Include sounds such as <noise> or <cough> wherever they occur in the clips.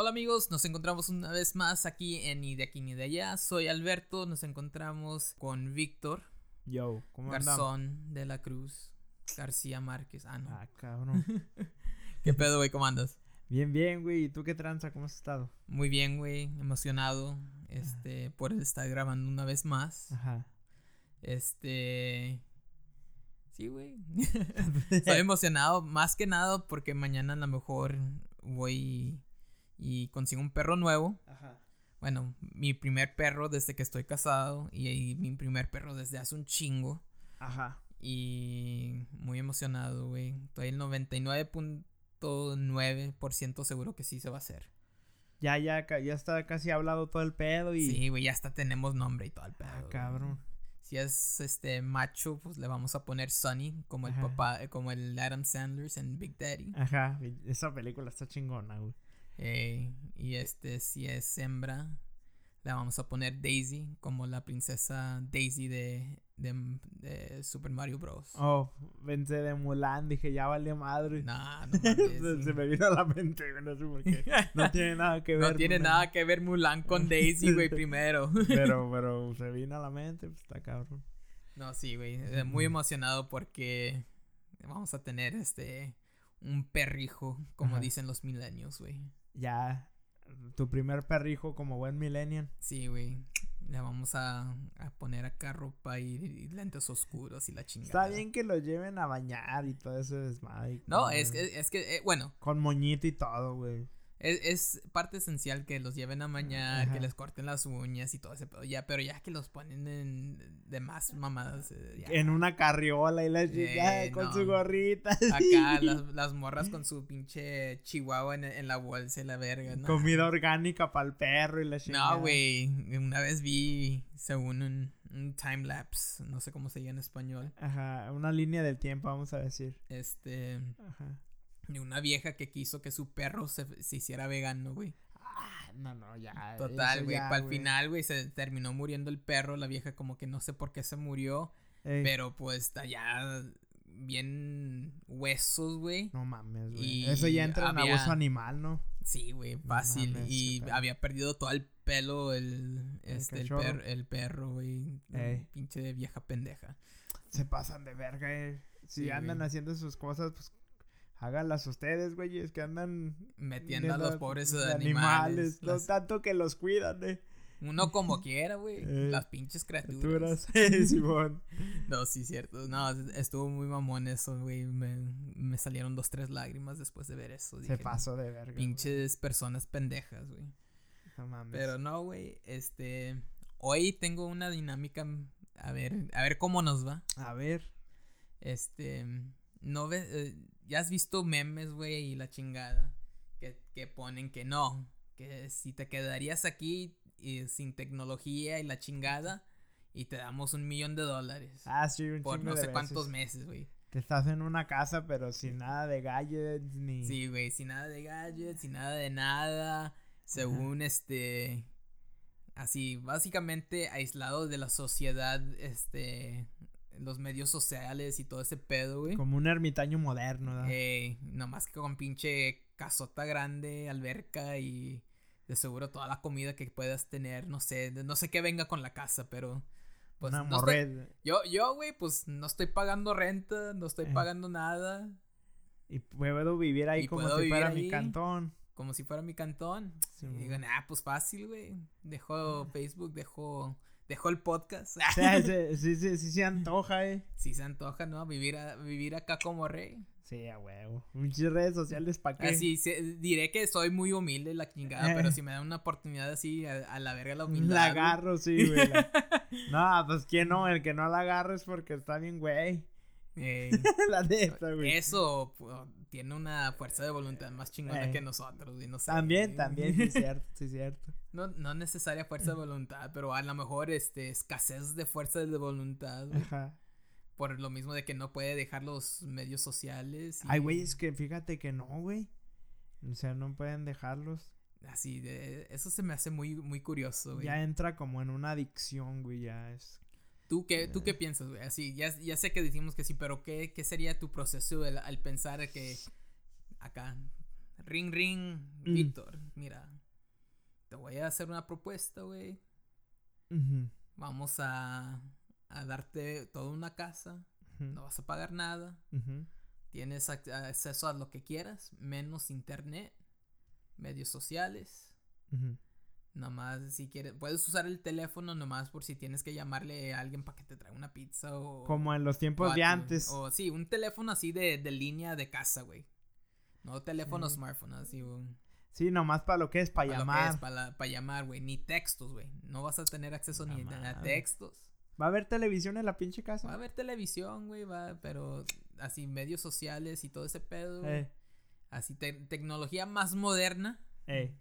Hola amigos, nos encontramos una vez más aquí en Ni de aquí ni de allá. Soy Alberto, nos encontramos con Víctor Yo, ¿cómo andamos? Garzón de la Cruz García Márquez. Ah, no. Ah, cabrón. <laughs> ¿Qué pedo, güey? ¿Cómo andas? bien, bien, güey. ¿Y tú qué tranza? ¿Cómo has estado? Muy bien, güey. Emocionado este, por estar grabando una vez más. Ajá. Este. Sí, güey. <laughs> <laughs> Estoy emocionado, más que nada porque mañana a lo mejor voy y consigo un perro nuevo. Ajá. Bueno, mi primer perro desde que estoy casado y, y mi primer perro desde hace un chingo. Ajá. Y muy emocionado, güey. Estoy el 99.9% seguro que sí se va a hacer. Ya, ya, ya está casi hablado todo el pedo y. Sí, güey, ya hasta tenemos nombre y todo el pedo. Ah, güey. cabrón. Si es este macho, pues le vamos a poner Sonny, como el papá, como el Adam Sanders en Big Daddy. Ajá. Esa película está chingona, güey. Eh, y este, si es hembra, le vamos a poner Daisy, como la princesa Daisy de, de, de Super Mario Bros. Oh, pensé de Mulan. Dije, ya vale madre. Nah, no <laughs> se, me vino a la mente. No sé por qué. No tiene nada que <laughs> ver. No tiene Mulan. nada que ver Mulan con Daisy, güey, <laughs> primero. Pero, pero se vino a la mente, pues está cabrón. No, sí, güey. eh, Muy emocionado porque vamos a tener este un perrijo, como Ajá. dicen los milenios, güey. Ya. Tu primer perrijo como buen millennial. Sí, güey. Le vamos a, a poner acá ropa y, y lentes oscuros y la chingada. Está bien que lo lleven a bañar y todo ese desmadre. No, es que, es que, eh, bueno, Con moñito y todo, güey. Es, es parte esencial que los lleven a mañar, Ajá. que les corten las uñas y todo ese pedo. Ya, pero ya que los ponen en de más mamadas. eh, ya. En una carriola y la chica Eh, con no. su gorrita. <laughs> Acá las, las morras con su pinche chihuahua en, en la bolsa y la verga. No, Comida orgánica para el perro y la chingada. No, güey. Una vez vi, según un, un time lapse, no sé cómo se diga en español. Ajá, una línea del tiempo, vamos a decir. Este. Ajá. De una vieja que quiso que su perro se, se hiciera vegano, güey. Ah, no, no, ya. Total, güey. Para el final, güey, se terminó muriendo el perro. La vieja, como que no sé por qué se murió. Ey, Pero pues está ya bien huesos, güey. No mames, güey. Eso ya entra en había- abuso animal, ¿no? Sí, güey, fácil. mames, y había perdido todo el pelo el, este, el, cachorro. per- el perro, güey. Ey. Pinche vieja pendeja. Se pasan de verga, eh. Si Sí, andan haciendo sus cosas, pues háganlas ustedes, güey. Es que andan Metiendo a los pobres animales. No las- tanto que los cuidan, eh. Uno como quiera, güey. <laughs> Eh, las pinches criaturas. Criaturas. <laughs> Simón. No, sí, cierto. No, estuvo muy mamón eso, güey. Me, me salieron dos, tres lágrimas después de ver eso. Se Dije, pasó de verga. Pinches personas pendejas, güey. No mames. Pero no, güey. Este. Hoy tengo una dinámica. A ver, a ver cómo nos va. A ver. Este. No ves. eh, ya has visto memes, güey, y la chingada. Que, que ponen que no. Que si te quedarías aquí y sin tecnología y la chingada. Y te damos un millón de dólares. Ah, sí, un por no sé cuántos meses, güey. Que estás en una casa, pero sin nada de gadgets ni. Sí, güey, sin nada de gadgets, sin nada de nada. Según este. Así, básicamente aislado de la sociedad, este. Los medios sociales y todo ese pedo, güey. Como un ermitaño moderno, ¿verdad? Eh, nomás que con pinche casota grande, alberca y de seguro toda la comida que puedas tener. No sé, no sé qué venga con la casa, pero. Pues una no estoy- yo, yo, güey, pues no estoy pagando renta, no estoy Eh. pagando nada. Y puedo vivir ahí Y como si fuera mi cantón. como si fuera mi cantón. Sí, y digo, ah, pues fácil, güey. Dejo Facebook, dejo, dejo el podcast. O sea, sí, sí, sí, sí se antoja, eh. <laughs> si se antoja, ¿no? Vivir, a- vivir acá como rey. Sí, a huevo. Muchas redes sociales para qué. Así, se- diré que soy muy humilde, la chingada, Eh. pero <laughs> si me dan una oportunidad así, a, a la verga la humildad. La güey. agarro, sí, güey. la- <laughs> No, pues quién no, el que no la agarra es porque está bien, güey. Eh, <laughs> la neta, güey. eso pu- tiene una fuerza de voluntad más chingona Eh. que nosotros, no sé. También, también, sí, es cierto, sí, cierto. No, no necesaria fuerza de voluntad, pero a lo mejor este escasez de fuerza de voluntad, güey. Ajá. Por lo mismo de que no puede dejar los medios sociales. y Ay, güey, es que fíjate que no, güey. O sea, no pueden dejarlos. Así, de, eso se me hace muy, muy curioso, güey. Ya entra como en una adicción, güey, ya es. ¿Tú qué, ¿Tú qué piensas, güey? Así, ya, ya sé que decimos que sí, pero ¿qué, qué sería tu proceso al, al pensar que acá, ring, ring, Mm. Víctor, mira, te voy a hacer una propuesta, güey. Vamos a, a darte toda una casa. No vas a pagar nada. Tienes ac- acceso a lo que quieras, menos internet, medios sociales. Nomás si quieres, puedes usar el teléfono nomás por si tienes que llamarle a alguien para que te traiga una pizza o... Como en los tiempos de antes. O sí, un teléfono así de, de línea de casa, güey. No teléfono Sí. smartphone, así, un... Sí, nomás para lo que es, para llamar. Para llamar, güey. Ni textos, güey. No vas a tener acceso ni a textos. ¿Va a haber televisión en la pinche casa? Va a haber televisión, güey, va, pero así medios sociales y todo ese pedo. güey. Eh, Así te- tecnología más moderna. eh.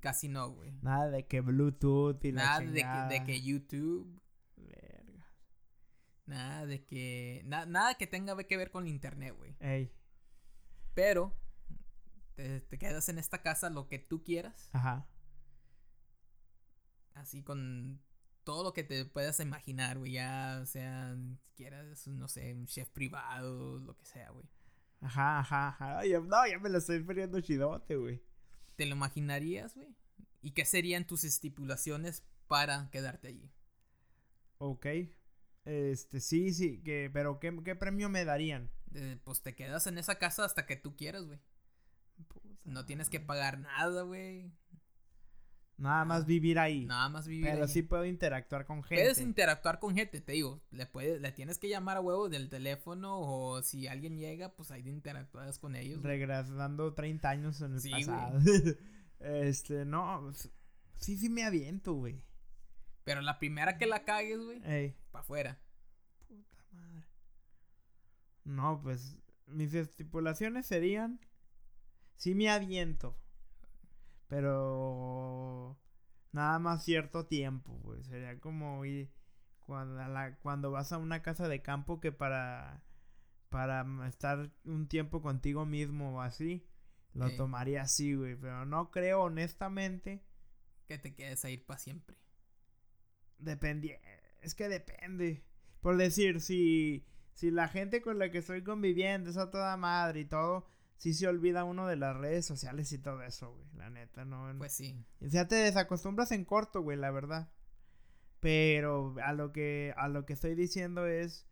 Casi no, güey. Nada de que Bluetooth y la Nada de que, chingada. de que YouTube. Verga. Nada de que. na- nada que tenga que ver con internet, güey. Ey, Pero. Te, te quedas en esta casa lo que tú quieras. ajá. Así con todo lo que te puedas imaginar, güey. Ya, o sea, quieras, no sé, un chef privado, lo que sea, güey. Ajá, ajá, ajá. Ay, no, ya me lo estoy poniendo chidote, güey. ¿Te lo imaginarías, güey? ¿Y qué serían tus estipulaciones para quedarte allí? Ok. Este, sí, sí, que, pero ¿qué, qué premio me darían? Eh, pues te quedas en esa casa hasta que tú quieras, güey. No tienes que pagar nada, güey. Nada más vivir ahí. Nada más vivir. pero ahí. sí puedo interactuar con gente. Puedes interactuar con gente, te digo. Le, puedes, le tienes que llamar a huevo del teléfono o si alguien llega, pues ahí interactúas con ellos. güey. Regresando 30 años en el Sí, güey. pasado. <laughs> este, no. s- Sí, sí me aviento, güey. Pero la primera que la cagues, güey, Ey. para afuera. Puta madre. No, pues mis estipulaciones serían. Sí me aviento. Pero nada más cierto tiempo, güey. Sería como ir cuando, a la- cuando vas a una casa de campo que para para estar un tiempo contigo mismo o así, lo tomaría así, güey. Pero no creo honestamente. Que te quedes a ir para siempre. Depende. Es que depende. Por decir, si, si la gente con la que estoy conviviendo es a toda madre y todo, sí se olvida uno de las redes sociales y todo eso, güey. La neta, no. Pues sí. O sea, te desacostumbras en corto, güey, la verdad. Pero a lo que, a lo que estoy diciendo es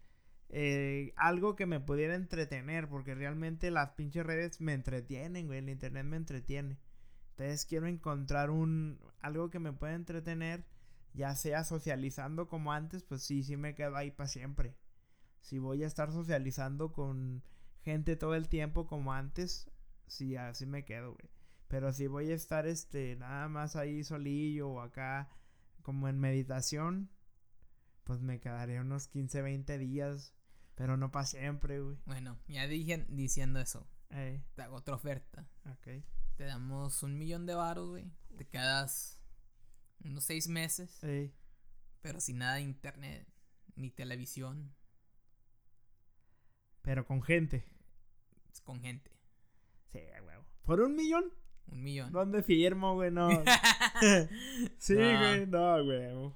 eh, algo que me pudiera entretener, porque realmente las pinches redes me entretienen, güey. El internet me entretiene. Entonces quiero encontrar un algo que me pueda entretener, ya sea socializando como antes, pues sí, sí me quedo ahí para siempre. Si voy a estar socializando con gente todo el tiempo como antes, sí, así me quedo, güey. Pero si voy a estar este nada más ahí solillo o acá como en meditación, pues me quedaré unos 15, 20 días, pero no para siempre, güey. Bueno, ya dije diciendo eso. Ey, Te hago otra oferta. ok. Te damos un millón de varos, güey. Te quedas unos seis meses, Ey, pero sin nada de internet ni televisión, pero con gente. con gente. Sí, huevo. ¿Por un millón? Un millón. ¿Dónde firmo, güey? No. <laughs> <laughs> sí, No. güey, no, güey.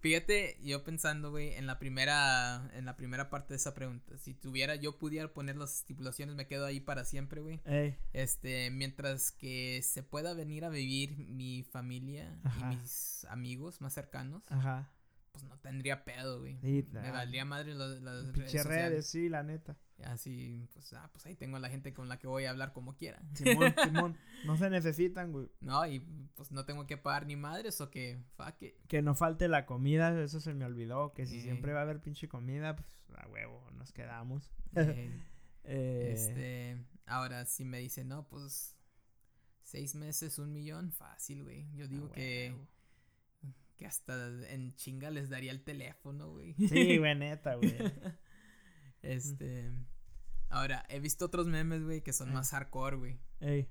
Fíjate, yo pensando, güey, en la primera, en la primera parte de esa pregunta. Si tuviera, yo pudiera poner las estipulaciones, me quedo ahí para siempre, güey. Ey, Este, mientras que se pueda venir a vivir mi familia Ajá. y mis amigos más cercanos, ajá. Pues no tendría pedo, güey. Sí, Me ah, valdría madre las redes redes, sí, la neta. Así, pues, ah, pues ahí tengo a la gente con la que voy a hablar como quiera. Simón, <laughs> Simón. No se necesitan, güey. No, y pues no tengo que pagar ni madres o que, fuck it. Que no falte la comida, eso se me olvidó. Que si siempre va a haber pinche comida, pues a huevo, nos quedamos. Eh, <laughs> Eh, Este, ahora si me dicen, no, pues seis meses, un millón, fácil, güey. Yo digo que, huevo. Que hasta en chinga les daría el teléfono, güey. Sí, <laughs> güey, neta, güey. Este, ahora he visto otros memes, güey, que son más hardcore, güey. Ey,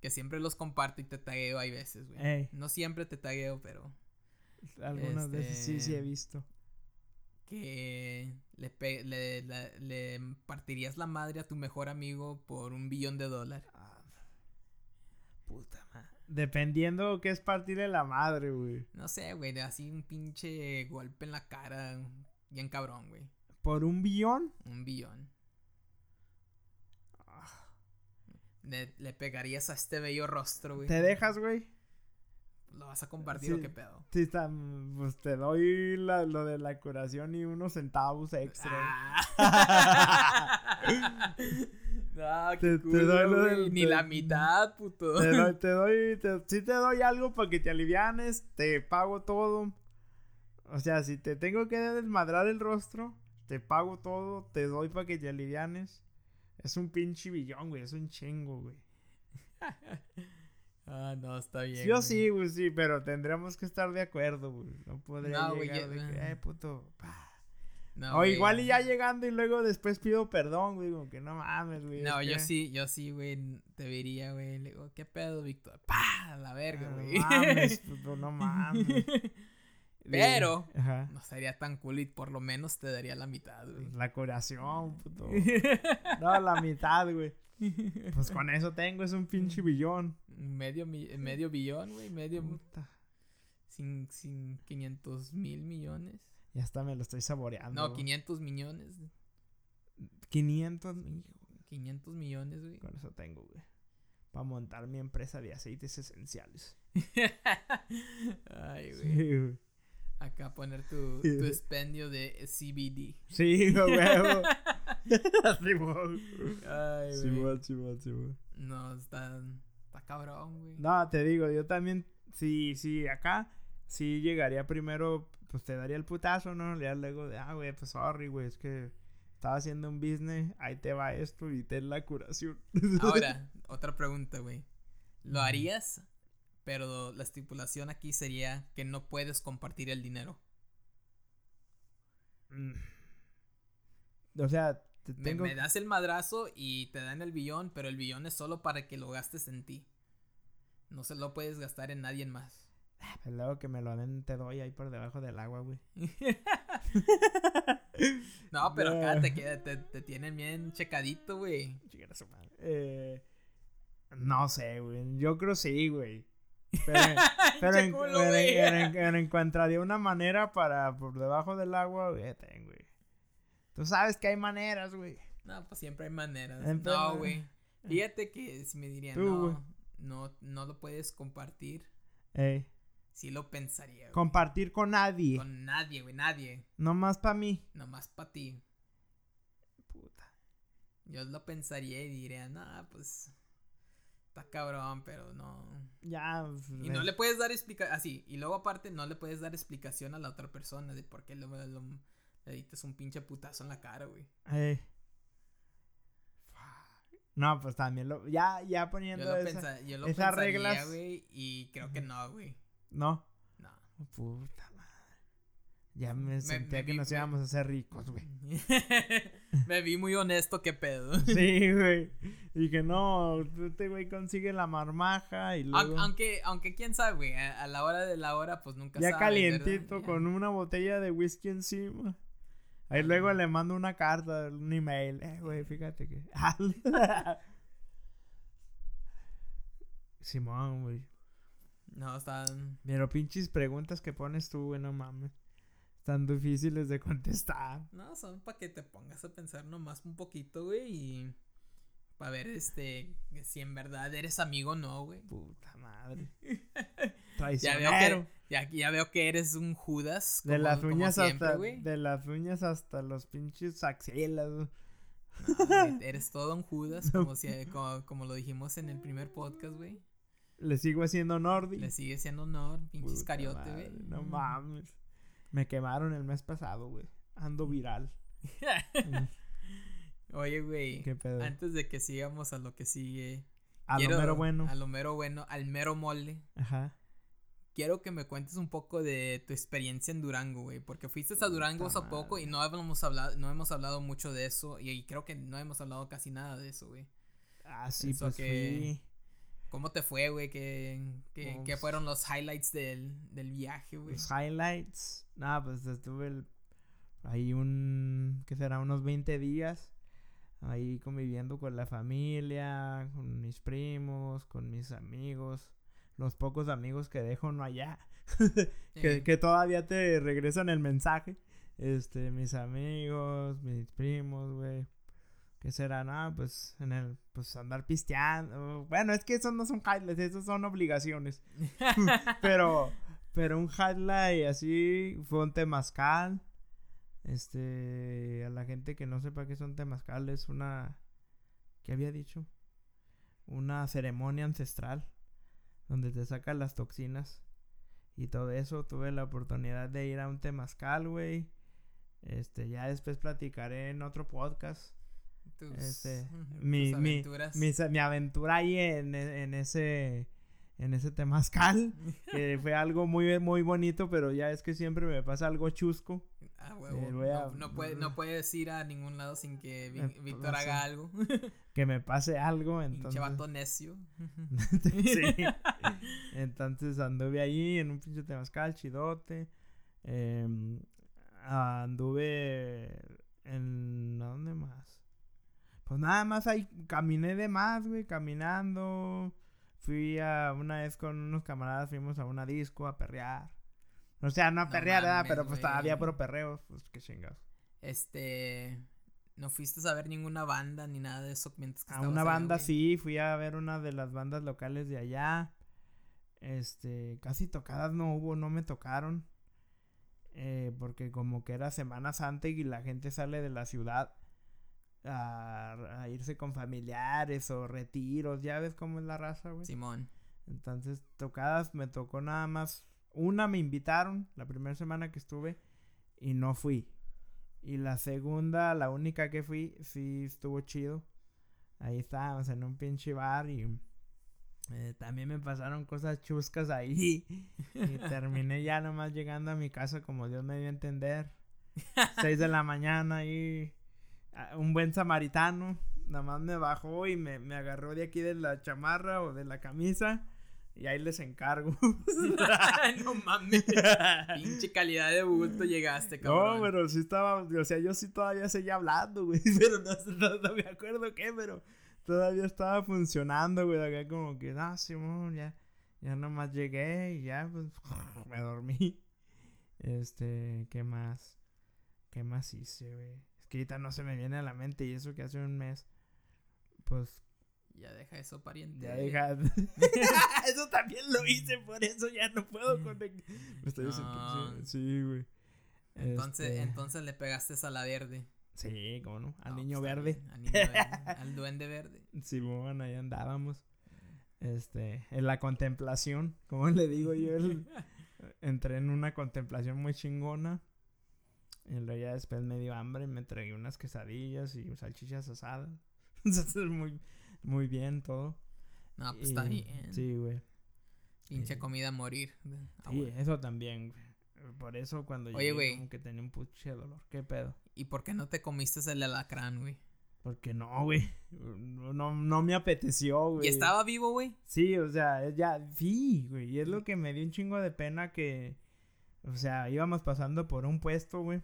Que siempre los comparto y te tagueo hay veces, güey. ey. No siempre te tagueo, pero Algunas veces sí, sí he Este, visto. que le, pe- le, la- le partirías la madre a tu mejor amigo por un billón de dólares. Ah, puta madre. Dependiendo qué es partirle la madre, güey. No sé, güey, de así un pinche golpe en la cara, bien cabrón, güey. ¿Por un billón? Un billón. le, le pegarías a este bello rostro, güey? ¿Te dejas, güey? ¿Lo vas a compartir o qué pedo? Sí, está, pues te doy la- lo de la curación y unos centavos extra. Ah. <laughs> <laughs> no, qué Te- doy lo güey. del- Ni te- la mitad, puto. Te doy, <laughs> te doy, te- sí te doy algo para que te alivianes, te pago todo. O sea, si te tengo que desmadrar el rostro, te pago todo, te doy para que te alivianes. Es un pinche billón, güey, es un chingo, güey. <laughs> Ah, no, está bien. Yo güey. sí, güey, sí, pero tendremos que estar de acuerdo, güey. No podría No, güey, llegar ya- de que, eh, puto. pa". No, o güey. igual y ya llegando y luego después pido perdón, güey, como que no mames, güey. No, yo que- sí, yo sí, güey, te vería, güey. Le digo, ¿qué pedo, Víctor? ¡Pah! La verga, Ah, güey. No mames, puto, no mames. Pero- Ajá. No sería tan cool y por lo menos te daría la mitad, güey. La curación, puto. No, la mitad, güey. Pues con eso tengo, es un pinche billón. medio, medio billón, güey. Medio. Puta. Sin, sin 500 mil millones. Ya hasta me lo estoy saboreando. No, güey. 500 millones. 500 hijo, 500 millones, güey. Con eso tengo, güey. Para montar mi empresa de aceites esenciales. <laughs> Ay, güey. Sí, güey. Acá poner tu, tu expendio de CBD. Sí, güey. Simón. <laughs> Ay, güey. Simón, Simón, Simón. No, está, está cabrón, güey. No, te digo, yo también, sí, sí, acá, sí llegaría primero, pues te daría el putazo, ¿no? Ya luego de, ah, güey, pues sorry, güey, es que estaba haciendo un business, ahí te va esto y ten la curación. <laughs> Ahora, otra pregunta, güey. ¿Lo harías? Pero la estipulación aquí sería que no puedes compartir el dinero. Mm. o sea, te Me, tengo... me das el madrazo y te dan el billón, pero el billón es solo para que lo gastes en ti. No se lo puedes gastar en nadie más. Luego que me lo den, te doy ahí por debajo del agua, güey. <laughs> No, pero acá te, <laughs> te, te tienen bien checadito, güey. Eh, no sé, güey. Yo creo sí, güey. Pero, <laughs> pero, en- culo, pero- güey. pero en- pero encontraría una manera para por debajo del agua, güey. ten, güey. Tú sabes que hay maneras, güey. No, pues siempre hay maneras. Entonces- no, güey. Fíjate que si me dirían, Tú, güey. no, no, no lo puedes compartir, Ey, sí lo pensaría. güey. compartir con nadie. Con nadie, güey, nadie. No más para mí. Nomás para ti. Puta. Yo lo pensaría y diría, no, pues. Está cabrón, pero no. Ya. pues, Y no le puedes dar explicación. Así. y luego, aparte, no le puedes dar explicación a la otra persona de por qué le, lo- le diste un pinche putazo en la cara, güey. Ey. No, pues también lo. Ya, ya Yo poniendo lo, esa. pensa- yo lo pensaría, reglas- güey. Y creo que no, güey. No. No. Puta madre. Ya me, sentía me que vi- nos íbamos a hacer ricos, güey. <laughs> Me vi muy honesto, qué pedo. <laughs> Sí, güey. Que no, este güey consigue la marmaja y luego. Aunque, aunque quién sabe, güey. A, la hora de la hora, pues nunca ya sabes, calientito ¿verdad? con una botella de whisky encima. Ahí luego le mando una carta, un email. Eh, güey, fíjate que. <laughs> Simón, güey. No, están. Pero pinches preguntas que pones tú, güey, no mames. Están difíciles de contestar. No, son para que te pongas a pensar nomás un poquito, güey. Y. Para ver, este. Si en verdad eres amigo o no, güey. Puta madre. <laughs> Ya veo Traicionero. que. Ya, ya veo que eres un Judas. De como- las como uñas siempre, hasta. güey. De las uñas hasta los pinches axilas, güey. No, güey, eres todo un Judas, <laughs> como, si, como, como lo dijimos en el primer podcast, güey. Le sigo haciendo Nordi. Le sigue siendo honor, pinches cariote, güey. No mames. Me quemaron el mes pasado, güey. Ando viral. <laughs> Oye, güey. ¿Qué pedo? Antes de que sigamos a lo que sigue. A quiero- lo mero bueno. A lo mero bueno, al mero mole. Ajá. Quiero que me cuentes un poco de tu experiencia en Durango, güey. Porque fuiste a Durango hace poco y no hemos hablado, no hemos hablado mucho de eso. Y, y creo que no hemos hablado casi nada de eso, güey. Ah, sí, Eso pues que- fui. ¿Cómo te fue, güey? ¿Qué, qué, No, qué pues- fueron los highlights del, del viaje, güey? Los highlights. Nada, pues estuve el- ahí un. ¿Qué será? Unos 20 días. Ahí conviviendo con la familia, con mis primos, con mis amigos. Los pocos amigos que dejo no allá. <laughs> que, que todavía te regresan el mensaje. Este, mis amigos, mis primos, güey. ¿Qué será? No, pues en el, pues andar pisteando. Bueno, es que esos no son highlights, esos son obligaciones. <laughs> <laughs> pero, pero un highlight así fue un temazcal. Este, a la gente que no sepa qué son temazcal, es una, ¿qué había dicho? Una ceremonia ancestral donde te sacan las toxinas y todo eso. Tuve la oportunidad de ir a un temazcal, güey. Este, ya después platicaré en otro podcast este, mi, mi, mi, aventura ahí en, en ese en ese temazcal <laughs> que fue algo muy muy bonito pero ya es que siempre me pasa algo chusco. Ah, huevo. Eh, no, puede, no puedes ir a ningún lado sin que eh, Víctor haga algo. <laughs> Que me pase algo entonces. necio. <laughs> Sí. Entonces anduve ahí en un pinche temazcal chidote em, anduve en ¿dónde más? Pues nada más ahí caminé de más, güey, caminando. Fui a una vez con unos camaradas, fuimos a una disco a perrear. O sea, no a perrear, ¿verdad? Pero pues todavía por perreos, pues qué chingados. Este. ¿No fuiste a ver ninguna banda ni nada de eso mientras que A una banda sí, fui a ver una de las bandas locales de allá. Este, casi tocadas no hubo, no me tocaron. Eh, porque como que era Semana Santa y la gente sale de la ciudad a, irse con familiares o retiros, ya ves cómo es la raza, güey. Simón. Entonces, tocadas me tocó nada más. Una me invitaron la primera semana que estuve y no fui. Y la segunda, la única que fui, sí estuvo chido. Ahí estábamos en un pinche bar y eh, también me pasaron cosas chuscas ahí. <laughs> y terminé ya nomás llegando a mi casa como Dios me dio a entender. Seis de la mañana y un buen samaritano, nada más me bajó y me, me, agarró de aquí de la chamarra o de la camisa. Y ahí les encargo. <laughs> <laughs> no mames. Pinche calidad de bulto llegaste, cabrón. No, pero sí estaba. O sea, yo sí todavía seguía hablando, güey. <laughs> Pero no, no, me acuerdo qué, pero todavía estaba funcionando, güey. Acá como que, no, Simón, ya. Ya nomás llegué y ya, pues, me dormí. Este, ¿qué más? ¿Qué más hice, güey? Que ahorita no se me viene a la mente y eso que hace un mes, pues... Ya deja eso, pariente. Ya deja... <laughs> <laughs> eso también lo hice, por eso ya no puedo conectar. Me estoy diciendo... Sí, güey. Entonces, este entonces le pegaste a la verde. Sí, cómo no, al niño pues, verde. Al niño verde. al duende verde. <laughs> Sí, bueno, ahí andábamos. Este, en la contemplación, como le digo yo, entré en una contemplación muy chingona. Y luego ya después me dio hambre y me tragué unas quesadillas y salchichas asadas. <laughs> muy, muy bien todo. No, pues está bien. Sí, güey. Pinche comida a morir. sí, eso también, güey. Por eso cuando Oye, llegué como que tenía un puche dolor. ¿Qué pedo? ¿Y por qué no te comiste el alacrán, güey? Porque no, güey. No, no me apeteció, güey. ¿Y estaba vivo, güey? Sí, o sea, ya, sí, güey. Y es lo que me dio un chingo de pena que, o sea, íbamos pasando por un puesto, güey.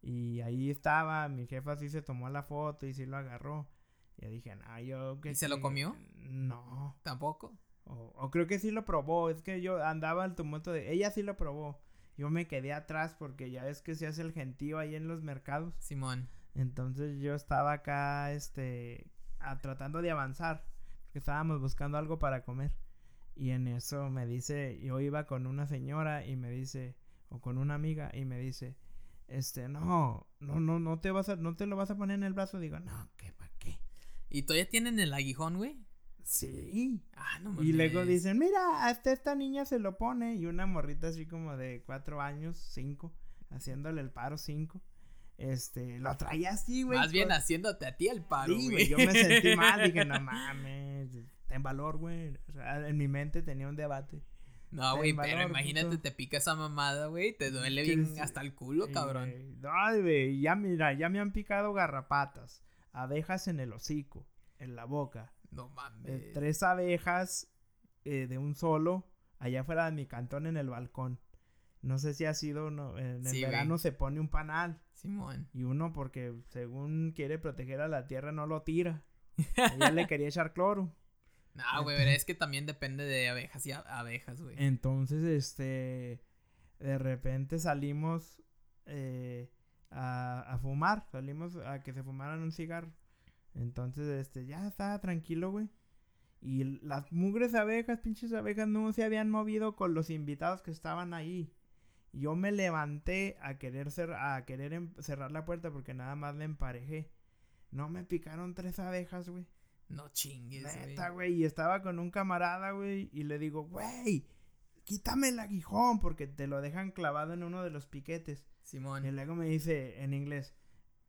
Y ahí estaba, mi jefa sí se tomó la foto y sí lo agarró. Y yo dije, ah, yo ¿Y se lo comió? No. ¿Tampoco? O, creo que sí lo probó. Es que yo andaba al tumulto de. Ella sí lo probó. Yo me quedé atrás porque ya es que se hace el gentío ahí en los mercados. Simón. Entonces yo estaba acá, este. tratando de avanzar. Porque estábamos buscando algo para comer. Y en eso me dice. Yo iba con una señora y me dice. O con una amiga y me dice este, no, no, no, no te vas a, no te lo vas a poner en el brazo. Digo, no, ¿qué, para qué? ¿Y todavía tienen el aguijón, güey? Sí. Ah, no Y luego dicen, mira, hasta esta niña se lo pone. Y una morrita así como de cuatro años, cinco, haciéndole el paro cinco. Este, lo traía así, güey. Más bien haciéndote a ti el paro, sí, güey. Yo me sentí mal, dije, no <laughs> mames, ten valor, güey. O sea, en mi mente tenía un debate. No, güey, pero imagínate, te pica esa mamada, güey, te duele bien hasta el culo, cabrón. No, güey, ya mira, ya me han picado garrapatas, abejas en el hocico, en la boca. No mames. Eh, tres abejas eh, de un solo, allá fuera de mi cantón en el balcón. No sé si ha sido, no, en el verano se pone un panal. Simón. Y uno porque según quiere proteger a la tierra no lo tira. Ella le quería echar cloro. No, güey, es que también depende de abejas y abejas, güey. Entonces, este, de repente salimos eh, a, a, fumar, salimos a que se fumaran un cigarro. Entonces, este, ya estaba tranquilo, güey. Y las mugres abejas, pinches abejas, no se habían movido con los invitados que estaban ahí. Yo me levanté a querer, a querer em, cerrar la puerta porque nada más le emparejé. No me picaron tres abejas, güey. No chingues, Neta, güey. Y estaba con un camarada, güey. Y le digo, güey, quítame el aguijón porque te lo dejan clavado en uno de los piquetes. Simón. Y luego me dice en inglés,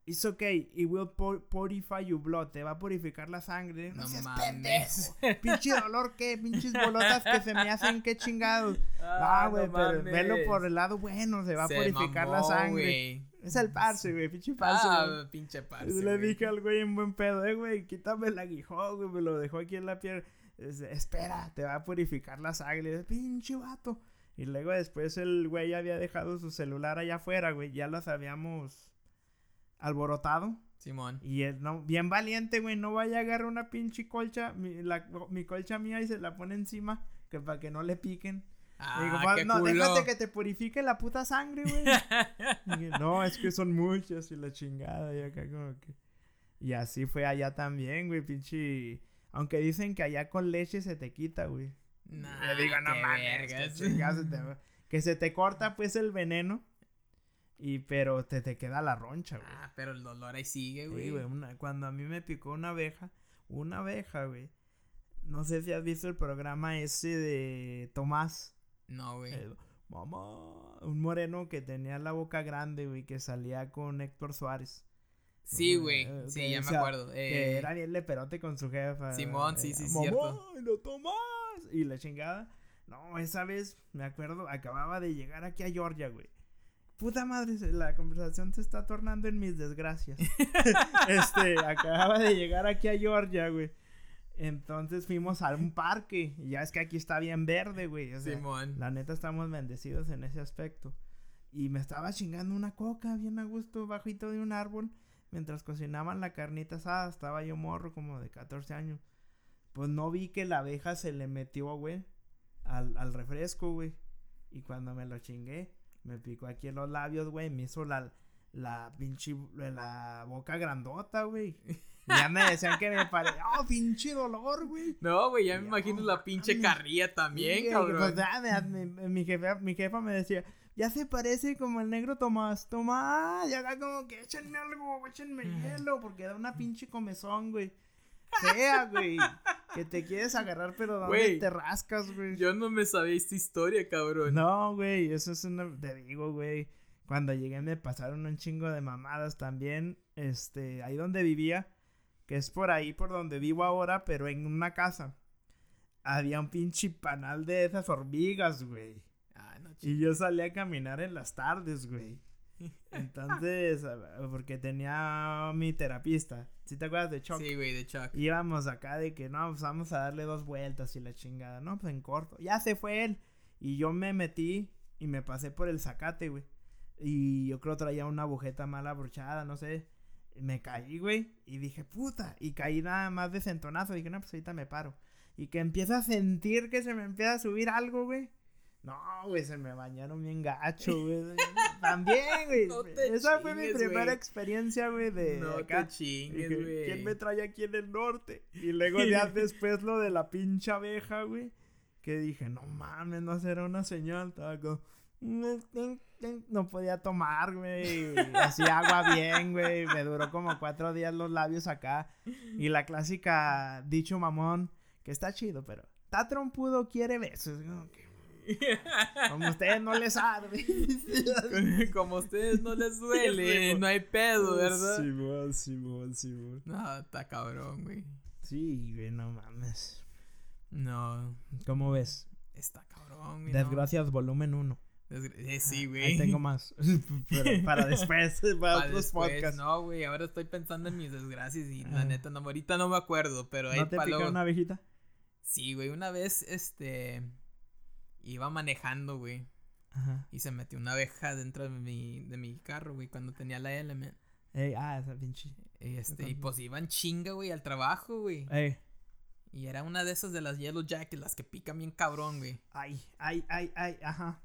It's okay, it will purify your blood. Te va a purificar la sangre. No, no mames. Pinche dolor, ¿qué? Pinches bolotas que se me hacen, qué chingados. <laughs> Ah, güey, pero velo por el lado bueno. Se va a purificar la sangre. Es el parce, güey, pinche parce. Ah, pinche parce. Le dije al güey en buen pedo, eh, güey, quítame el aguijón, güey, me lo dejó aquí en la piel. Espera, te va a purificar la sangre. Pinche vato. Y luego después el güey había dejado su celular allá afuera, güey. Ya los habíamos alborotado. Simón. Y es no, bien valiente, güey. No vaya a agarrar una pinche colcha, mi, la, mi colcha mía y se la pone encima, que para que no le piquen. Ah, digo, no, déjate que te purifique la puta sangre, güey. <laughs> no, es que son muchas y la chingada. Y acá como que. Y así fue allá también, güey, pinche. Aunque dicen que allá con leche se te quita, güey. Le digo, no mames. Que, que se te corta, pues, el veneno. Y pero te, te queda la roncha, güey. Ah, pero el dolor ahí sigue, güey. Sí, güey. cuando a mí me picó una abeja, una abeja, güey. No sé si has visto el programa ese de Tomás. No, güey. mamá. Un moreno que tenía la boca grande, güey, que salía con Héctor Suárez. Sí, güey. sí, ya me acuerdo. Que eh. era bien leperote con su jefa. Simón, sí, sí, sí. Mamá, y lo Tomás. Y la chingada. No, esa vez, me acuerdo, acababa de llegar aquí a Georgia, güey puta madre, la conversación se está tornando en mis desgracias. <laughs> <laughs> este, acababa de llegar aquí a Georgia, güey. Entonces fuimos a un parque. Y ya es que aquí está bien verde, güey. O Simón. La neta estamos bendecidos en ese aspecto. Y me estaba chingando una coca bien a gusto, bajito de un árbol. Mientras cocinaban la carnita asada, estaba yo morro como de 14 años. Pues no vi que la abeja se le metió, güey, al, al refresco, güey. Y cuando me lo chingué, me picó aquí en los labios, güey. Me hizo la, la pinche, la boca grandota, güey. <laughs> Ya me decían que me parecía, oh, pinche dolor, güey. No, güey, ya me imagino la pinche carrilla también, cabrón. Pues, mi, jefa, mi jefa me decía, ya se parece como el negro Tomás. Tomás, ya acá como que échenme algo, échenme hielo, porque da una pinche comezón, güey sea, güey. Que te quieres agarrar, pero donde te rascas, güey. Yo no me sabía esta historia, cabrón. No, güey, eso es una. Te digo, güey. Cuando llegué me pasaron un chingo de mamadas también. Este, ahí donde vivía, que es por ahí por donde vivo ahora, pero en una casa. Había un pinche panal de esas hormigas, güey. Ah, no, y yo salía a caminar en las tardes, güey. <laughs> Entonces, porque tenía mi terapista. ¿Sí te acuerdas de Chuck? Sí, güey, de Chuck. Íbamos acá de que no, pues vamos a darle dos vueltas y la chingada. No, pues en corto. Ya se fue él. Y yo me metí y me pasé por el zacate, güey. Y yo creo traía una bujeta mal abrochada, no sé. Me caí, güey. Y dije, puta. Y caí nada más de centonazo. Dije, no, pues ahorita me paro. Y que empiezo a sentir que se me empieza a subir algo, güey. No, güey, se me bañaron bien gacho, güey. <laughs> También, güey. Esa fue mi primera experiencia, güey, de no acá. Te chingues, güey. ¿Quién me trae aquí en el norte? Y luego ya <laughs> después lo de la pincha abeja, güey. Que dije, no mames, no será una señal. Estaba No podía tomar, güey. Hacía agua bien, güey. Me duró como cuatro días los labios acá. Y la clásica dicho mamón, que está chido, pero... Está trompudo, quiere besos. Como ustedes no les arde. <laughs> Como ustedes no les duele, no hay pedo, ¿verdad? Simón, Simón, Simón. No, está cabrón, güey. Sí, güey, no mames. No. ¿Cómo ves? Está cabrón, güey. Desgracias, volumen 1. Eh, sí, güey. Ahí tengo más. <laughs> Pero para después, para, otros podcasts. No, güey, ahora estoy pensando en mis desgracias y la neta, no, ahorita no me acuerdo, pero ahí ¿No te pica una abejita? Sí, güey, una vez, este, iba manejando, güey. Ajá. Y se metió una abeja dentro de mi, de mi carro, güey, cuando tenía la Element. Ey, ah, esa pinche. Y este, y pues iban chinga, güey, al trabajo, güey. Ey. Y era una de esas de las Yellow Jackets, las que pican bien cabrón, güey. Ay, ay, ay, ay, ajá.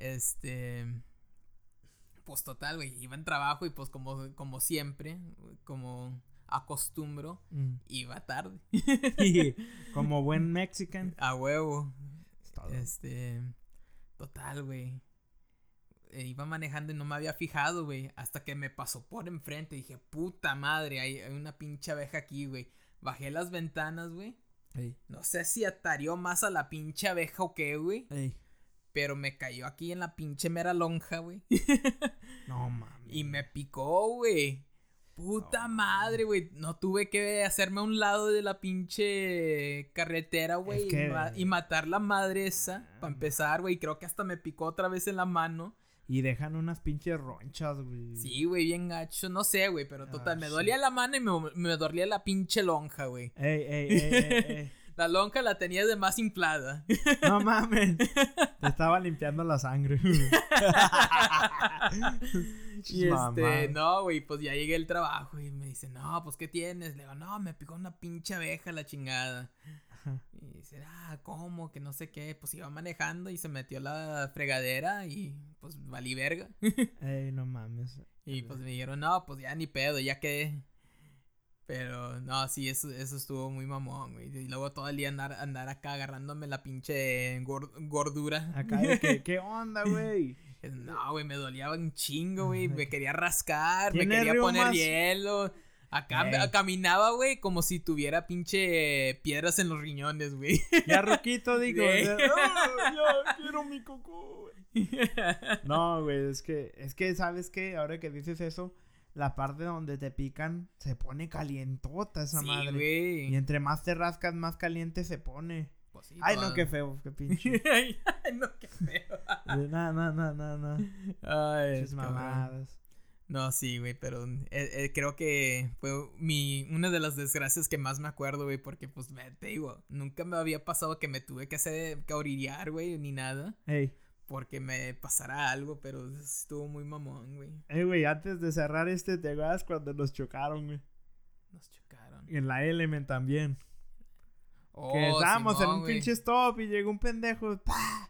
Este. Pues total, güey. Iba en trabajo y pues como, como siempre, como acostumbro, Mm. iba tarde. <laughs> Como buen mexican. A huevo. todo. Este. Total, güey. Eh, iba manejando y no me había fijado, güey. Hasta que me pasó por enfrente. Dije, puta madre, hay, hay una pinche abeja aquí, güey. Bajé las ventanas, güey. Ey, No sé si atarió más a la pinche abeja o qué, güey. ey. Pero me cayó aquí en la pinche mera lonja, güey. <laughs> No mames. Y me picó, güey. Puta madre, güey. No tuve que hacerme a un lado de la pinche carretera, güey. Es que- y, ma- y matar la madre esa. Para empezar, güey. Creo que hasta me picó otra vez en la mano. Y dejan unas pinches ronchas, güey. Sí, güey, bien gacho. No sé, güey. Pero total, Ah, me sí. dolía la mano y me, me dolía la pinche lonja, güey. Ey, ey, ey, ey, ey. <laughs> La lonja la tenía de más inflada. No mames. <laughs> Te estaba limpiando la sangre. <laughs> Y este, no, güey, pues ya llegué al trabajo y me dice, no, pues ¿qué tienes? Le digo, no, me picó una pinche abeja la chingada. Y dice, ah, ¿cómo? Que no sé qué. Pues iba manejando y se metió a la fregadera y pues valí verga. Ey, no mames. y pues me dijeron, no, pues ya ni pedo, ya quedé. Pero no, sí, eso, eso estuvo muy mamón, güey. Y luego todo el día andar, andar acá agarrándome la pinche gor- gordura. Acá ¿qué onda, <laughs> güey? No, güey, me dolía un chingo, güey. Me quería rascar, me ¿Tiene quería poner hielo. Acá caminaba, güey, como si tuviera pinche piedras en los riñones, güey. <laughs> Ya Roquito digo, Sí. ya, "Ah, ya quiero mi güey. <laughs> No, güey, es que, es que, ¿sabes qué? Ahora que dices eso, la parte donde te pican se pone calientota esa sí, madre. Y entre más te rascas, más caliente se pone. Pues sí, Ay, todo. no, qué feo, qué pinche. <laughs> Ay, no, qué feo. No, no, no, no, no. Ay, cabrón. mamadas. No, sí, güey, pero eh, eh, creo que fue mi, una de las desgracias que más me acuerdo, güey, porque pues me, te digo, nunca me había pasado que me tuve que hacer, que orillar, güey, ni nada, Ey, porque me pasara algo, pero estuvo muy mamón, güey. ey, güey, antes de cerrar este, ¿te acuerdas cuando nos chocaron, güey? Nos chocaron. En la Element también. Oh, que estábamos en un güey. pinche stop y llegó un pendejo. ¡pah!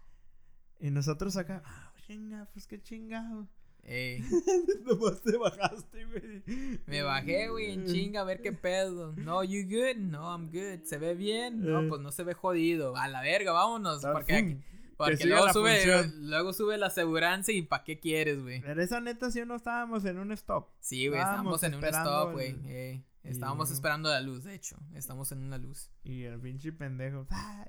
Y nosotros acá, ah, chinga, pues qué chingado. Ey, <laughs> Nomás te bajaste, güey. me bajé, güey, en chinga a ver qué pedo. No, you good? No, I'm good. ¿Se ve bien? No, Eh. pues no se ve jodido. A la verga, vámonos. Porque, aquí- porque luego la sube, función. luego sube la aseguranza y ¿para qué quieres, güey? Pero esa neta sí no estábamos en un stop. Sí, güey, Estábamos en un esperando stop, güey. el- eh, estábamos y- esperando la luz, de hecho. Estamos en una luz. Y el pinche pendejo, <laughs> ah,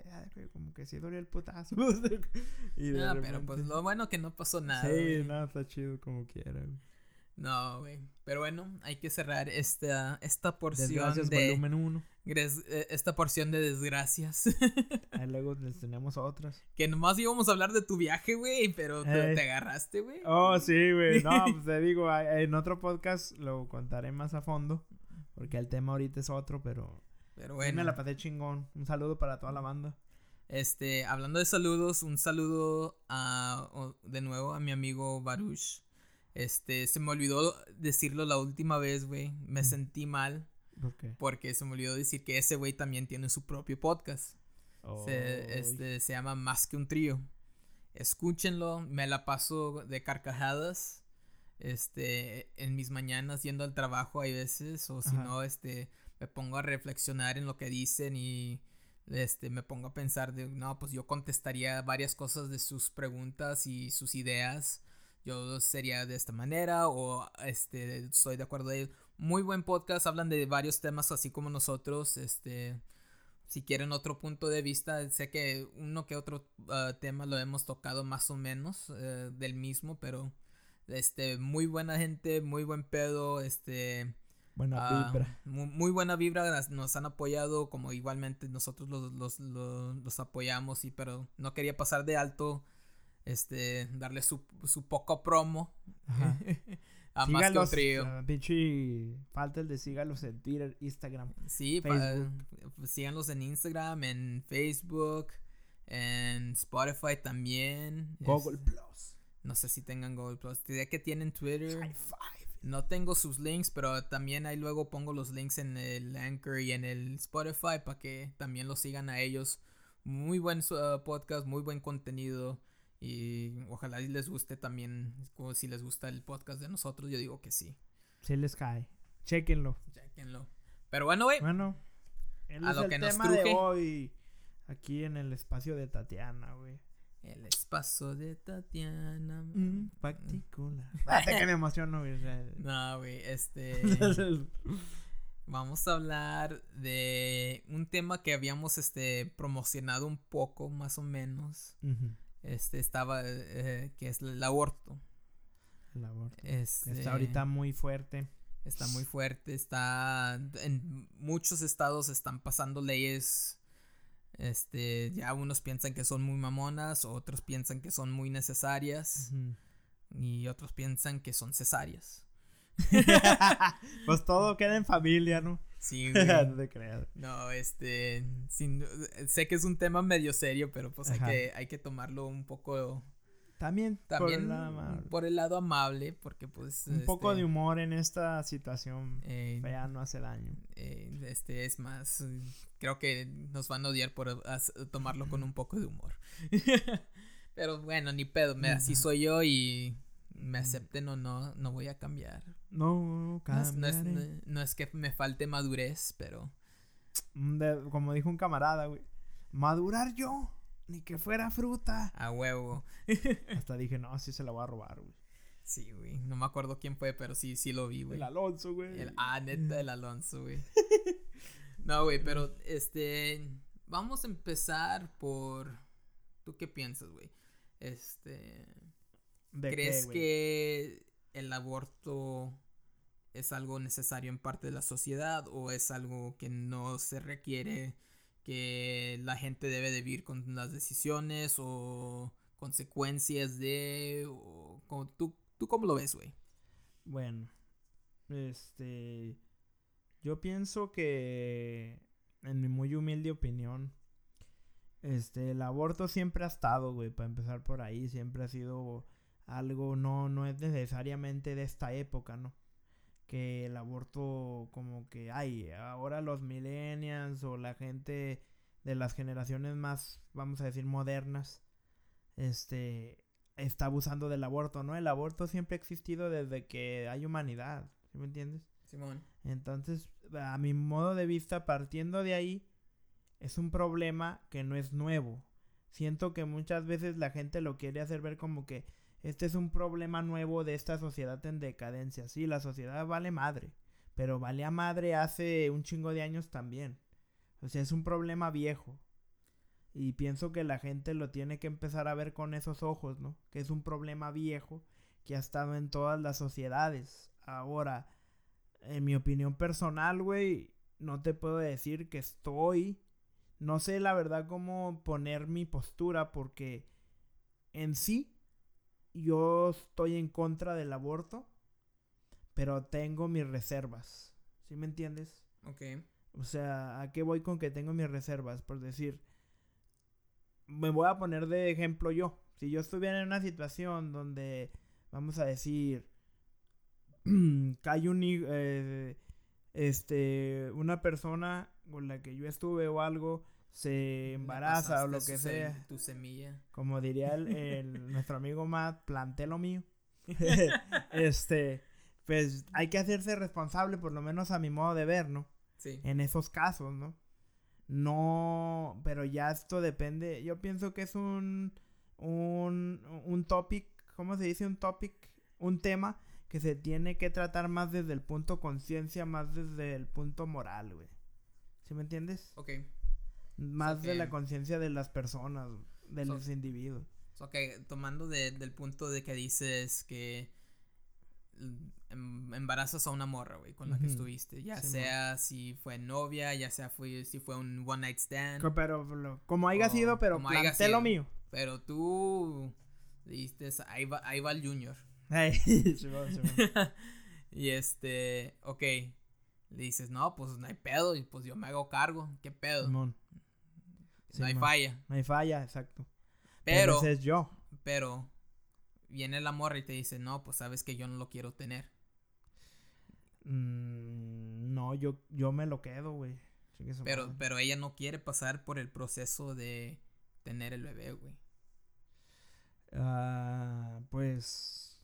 como que sí dolió el putazo. <laughs> y de No, pero pues lo bueno que no pasó nada. Sí, güey. no, está chido como quiera, güey. No, güey. Pero bueno, hay que cerrar esta, esta porción Desgracias, de. volumen 1. Eh, Esta porción de desgracias. <laughs> Ahí luego les tenemos otras. que nomás íbamos a hablar de tu viaje, güey. Pero te, Eh. te agarraste, güey. Oh, sí, güey. No, <laughs> pues te digo, en otro podcast lo contaré más a fondo. Porque el tema ahorita es otro, pero Pero bueno. me la pasé chingón. Un saludo para toda la banda. Este, hablando de saludos, un saludo a, de nuevo a mi amigo Baruch. Este, se me olvidó decirlo la última vez, güey. Me Mm. sentí mal ¿Por qué? porque se me olvidó decir que ese güey también tiene su propio podcast. Se, este, se llama Más que un trío. Escúchenlo, me la paso de carcajadas. Este, en mis mañanas yendo al trabajo hay veces, o si no, este, me pongo a reflexionar en lo que dicen y este, me pongo a pensar de, no, pues yo contestaría varias cosas de sus preguntas y sus ideas. Yo sería de esta manera o este, estoy de acuerdo de ellos. Muy buen podcast, hablan de varios temas así como nosotros, este, si quieren otro punto de vista, sé que uno que otro ah, tema lo hemos tocado más o menos eh, del mismo, pero este muy buena gente, muy buen pedo, este Buena ah, vibra. muy, muy buena vibra, nos han apoyado como igualmente nosotros los, los, los, los apoyamos y pero no quería pasar de alto este darle su, su poco promo Ajá. <laughs> a más que un Sígalos, trío. ah, pinche, falta el de sígalos en Twitter, Instagram. Sí, pa- Facebook. síganlos en Instagram, en Facebook, en Spotify también. Google Es- Plus. no sé si tengan Google Plus. Diría que tienen Twitter. High five. No tengo sus links, pero también ahí luego pongo los links en el Anchor y en el Spotify para que también los sigan a ellos. Muy buen uh, podcast, muy buen contenido. Y ojalá y les guste también, como si les gusta el podcast de nosotros, yo digo que sí. Sí les cae. Chequenlo. Chequenlo. Pero bueno, güey. Bueno, él A es lo el que nos tema de truje. hoy. Aquí en el espacio de Tatiana, güey. El espacio de Tatiana. Mm, particular. <laughs> Fíjate que me emociono, güey. No, güey, este. <laughs> Vamos a hablar de un tema que habíamos este promocionado un poco, más o menos. Ujú, Este estaba eh, que es el aborto. el aborto. Este, Está ahorita muy fuerte. está muy fuerte, está en muchos estados están pasando leyes este ya unos piensan que son muy mamonas, otros piensan que son muy necesarias y otros piensan que son cesáreas. <laughs> pues todo queda en familia, ¿no? Sí, <laughs> güey. no te creas. No, este, sin- sé que es un tema medio serio, pero pues hay que, hay que tomarlo un poco, También, también por, el lado amable, porque pues... un poco este, de humor en esta situación eh, fea no hace daño. eh, este es más, creo que nos van a odiar por as- tomarlo con un poco de humor. <laughs> pero bueno, ni pedo, me- así soy yo y me acepten o no, no voy a cambiar. No, No es, no es- cambiaré. no es que me falte madurez, pero... Mm, de- como dijo un camarada, güey. Madurar yo, ni que fuera fruta. A huevo. <laughs> Hasta dije, no, sí se la voy a robar, güey. Sí, güey. No me acuerdo quién fue, pero sí, sí lo vi, güey. El Alonso, güey. El, ah, neta, el Alonso, güey. <laughs> No, güey, pero este. Vamos a empezar por. ¿Tú qué piensas, güey? Este. ¿De qué, ¿Crees que el aborto es algo necesario en parte de la sociedad o es algo que no se requiere, que la gente debe de vivir con las decisiones o consecuencias de... O, como- ¿tú, ¿Tú cómo lo ves, güey? Bueno, este. Yo pienso que, en mi muy humilde opinión, este, el aborto siempre ha estado, güey, para empezar por ahí, siempre ha sido algo, no, no es necesariamente de esta época, ¿no? Que el aborto, como que, ay, ahora los millennials o la gente de las generaciones más, vamos a decir, modernas, este, está abusando del aborto, ¿no? El aborto siempre ha existido desde que hay humanidad, ¿sí me entiendes? Simón. Entonces, a mi modo de vista, partiendo de ahí, es un problema que no es nuevo. Siento que muchas veces la gente lo quiere hacer ver como que este es un problema nuevo de esta sociedad en decadencia. Sí, la sociedad vale madre, pero vale a madre hace un chingo de años también. O sea, es un problema viejo. Y pienso que la gente lo tiene que empezar a ver con esos ojos, ¿no? Que es un problema viejo que ha estado en todas las sociedades. Ahora, en mi opinión personal, güey, no te puedo decir que estoy. No sé la verdad cómo poner mi postura porque en sí yo estoy en contra del aborto, pero tengo mis reservas. ¿Sí me entiendes? Ok. O sea, ¿a qué voy con que tengo mis reservas? Por decir, me voy a poner de ejemplo yo. Si yo estuviera en una situación donde, vamos a decir, <clears throat> cae un eh, este, una persona con la que yo estuve o algo se embaraza o lo que sea. Tu semilla. Como diría el, el- <laughs> nuestro amigo Matt, planté lo mío. <laughs> este, pues hay que hacerse responsable, por lo menos a mi modo de ver, ¿no? Sí. en esos casos, ¿no? No, pero ya esto depende. Yo pienso que es un, un, un topic, ¿cómo se dice? Un topic, un tema que se tiene que tratar más desde el punto conciencia, más desde el punto moral, güey. ¿Sí me entiendes? Ok. Más de la conciencia de las personas, de So- los individuos. Ok, tomando de- del punto de que dices que em- embarazas a una morra, güey, con la que estuviste. Ya sea si fue novia, ya sea fue, si fue un one night stand. Pero lo- como haya sido, pero como planté lo mío. Pero tú dijiste, ahí va, ahí va el junior. Simón, <laughs> Simón. <laughs> y este, ok. Le dices, no, pues no hay pedo, y pues yo me hago cargo, ¿qué pedo? No hay falla. No hay falla, exacto. Pero, ese es yo. pero, viene la morra y te dice, no, pues sabes que yo no lo quiero tener. Mm, no, yo, yo me lo quedo, güey. Pero, madre. pero ella no quiere pasar por el proceso de tener el bebé, güey. Ah, pues.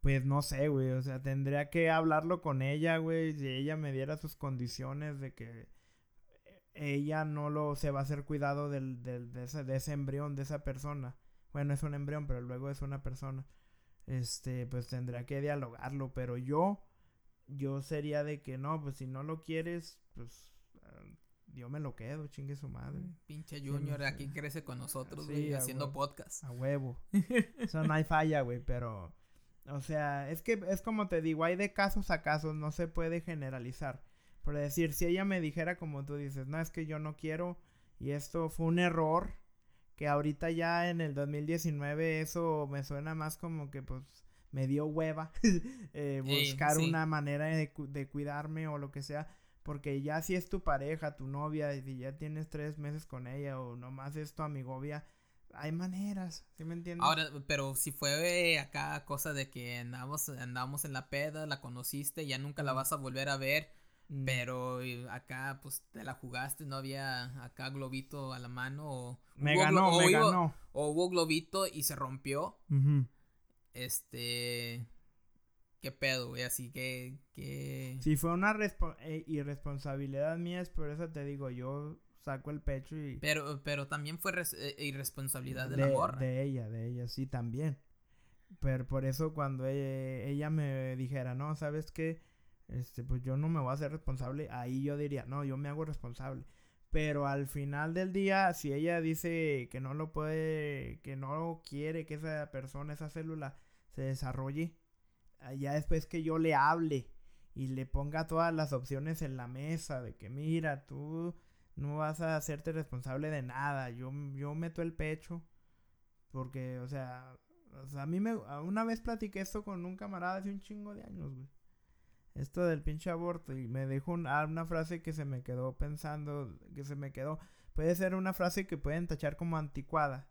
Pues no sé, güey. O sea, tendría que hablarlo con ella, güey. Si ella me diera sus condiciones de que ella no lo se va a hacer cuidado del, del, de, ese, de ese embrión, de esa persona. Bueno, es un embrión, pero luego es una persona. Este, pues tendría que dialogarlo. Pero yo, yo sería de que no, pues si no lo quieres, pues yo me lo quedo, chingue su madre. Pinche Junior, aquí crece con nosotros, güey, haciendo podcast. A huevo. <laughs> Eso no hay falla, güey, pero. O sea, es que es como te digo, hay de casos a casos, no se puede generalizar. Por decir, si ella me dijera como tú dices, no, es que yo no quiero y esto fue un error, que ahorita ya en el 2019 eso me suena más como que pues me dio hueva <laughs> eh, buscar una manera de, de cuidarme o lo que sea porque ya si es tu pareja, tu novia, y si ya tienes tres meses con ella o nomás es tu amigovia, hay maneras, ¿sí me entiendes? Ahora, pero si fue acá cosa de que andamos, andamos en la peda, la conociste, ya nunca la vas a volver a ver, mm. pero acá pues te la jugaste, no había acá globito a la mano o... Me ganó, me ganó. O hubo globito y se rompió. Este qué pedo, güey, así que, que... Si fue una eh, irresponsabilidad mía, es por eso te digo, yo saco el pecho y... Pero, pero también fue eh, irresponsabilidad de, la morra. De ella, de ella, sí, también. Pero por eso cuando ella, ella me dijera, no, ¿sabes qué? Este, pues yo no me voy a hacer responsable, ahí yo diría, no, yo me hago responsable. Pero al final del día, si ella dice que no lo puede, que no quiere que esa persona, esa célula se desarrolle, ya después que yo le hable y le ponga todas las opciones en la mesa de que mira, tú no vas a hacerte responsable de nada, yo, yo meto el pecho porque, o sea, a mí me, una vez platiqué esto con un camarada hace un chingo de años, güey. Esto del pinche aborto y me dijo una frase que se me quedó pensando, que se me quedó. Puede ser una frase que pueden tachar como anticuada.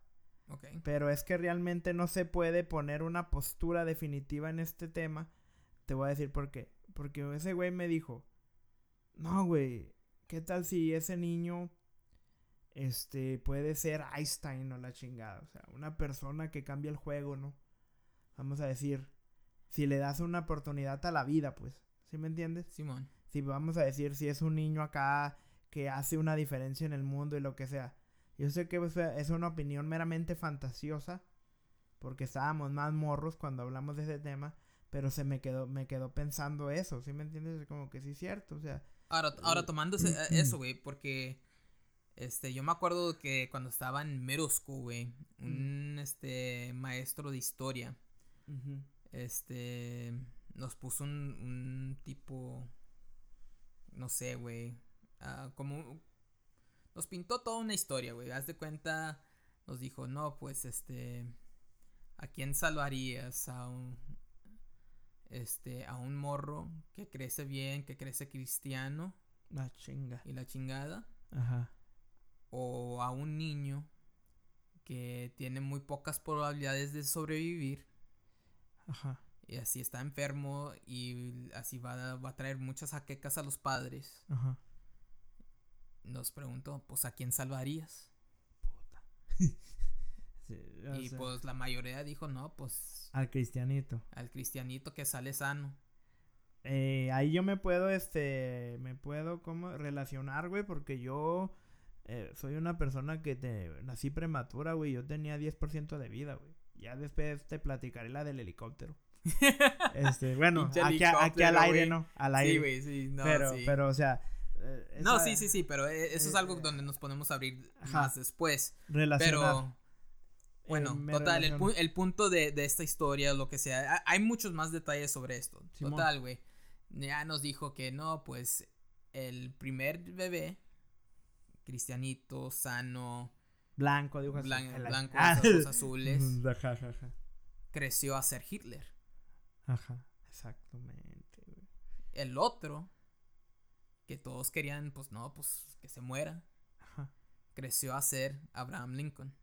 Pero es que realmente no se puede poner una postura definitiva en este tema. Te voy a decir por qué. Porque ese güey me dijo, no, güey, ¿qué tal si ese niño este puede ser Einstein o la chingada? O sea, una persona que cambia el juego, ¿no? Vamos a decir, si le das una oportunidad a la vida, pues, ¿sí me entiendes? Simón. Si vamos a decir, si es un niño acá que hace una diferencia en el mundo y lo que sea yo sé que es una opinión meramente fantasiosa, porque estábamos más morros cuando hablamos de ese tema, pero se me quedó, me quedó pensando eso, ¿sí me entiendes? Como que sí es cierto, o sea. Ahora, ahora eh, tomando <clears throat> eso, güey, porque este, yo me acuerdo que cuando estaba en middle school, güey, un este maestro de historia, este, nos puso un, un tipo, no sé, güey, uh, como nos pintó toda una historia, güey. Haz de cuenta, nos dijo, no, pues este, ¿a quién salvarías? A un, este, a un morro que crece bien, que crece cristiano. La chinga. Y la chingada. Ajá. O a un niño que tiene muy pocas probabilidades de sobrevivir. Ajá. Y así está enfermo y así va, va a traer muchas jaquecas a los padres. Ajá nos preguntó, pues, ¿a quién salvarías? Puta. <laughs> y pues la mayoría dijo, no, pues... Al cristianito. Al cristianito que sale sano. Eh, ahí yo me puedo, este, me puedo como relacionar, güey, porque yo eh, soy una persona que te nací prematura, güey, yo tenía 10% de vida, güey. Ya después te platicaré la del helicóptero. Este, bueno, aquí, aquí, al aire, ¿no? Al aire. Sí, güey, sí, no, pero, sí. pero, o sea, eh, no, sí, sí, sí, pero eh, eso es algo eh, donde nos podemos abrir más después. Pero, bueno, total, el, punto de, esta historia, lo que sea, hay muchos más detalles sobre esto. Total, güey. Ya nos dijo que no, pues el primer bebé, cristianito, sano, blanco, de ojos, blanco, ojos azules, <laughs> creció a ser Hitler. Ajá, exactamente. El otro que todos querían, pues no, pues que se muera. Creció a ser Abraham Lincoln.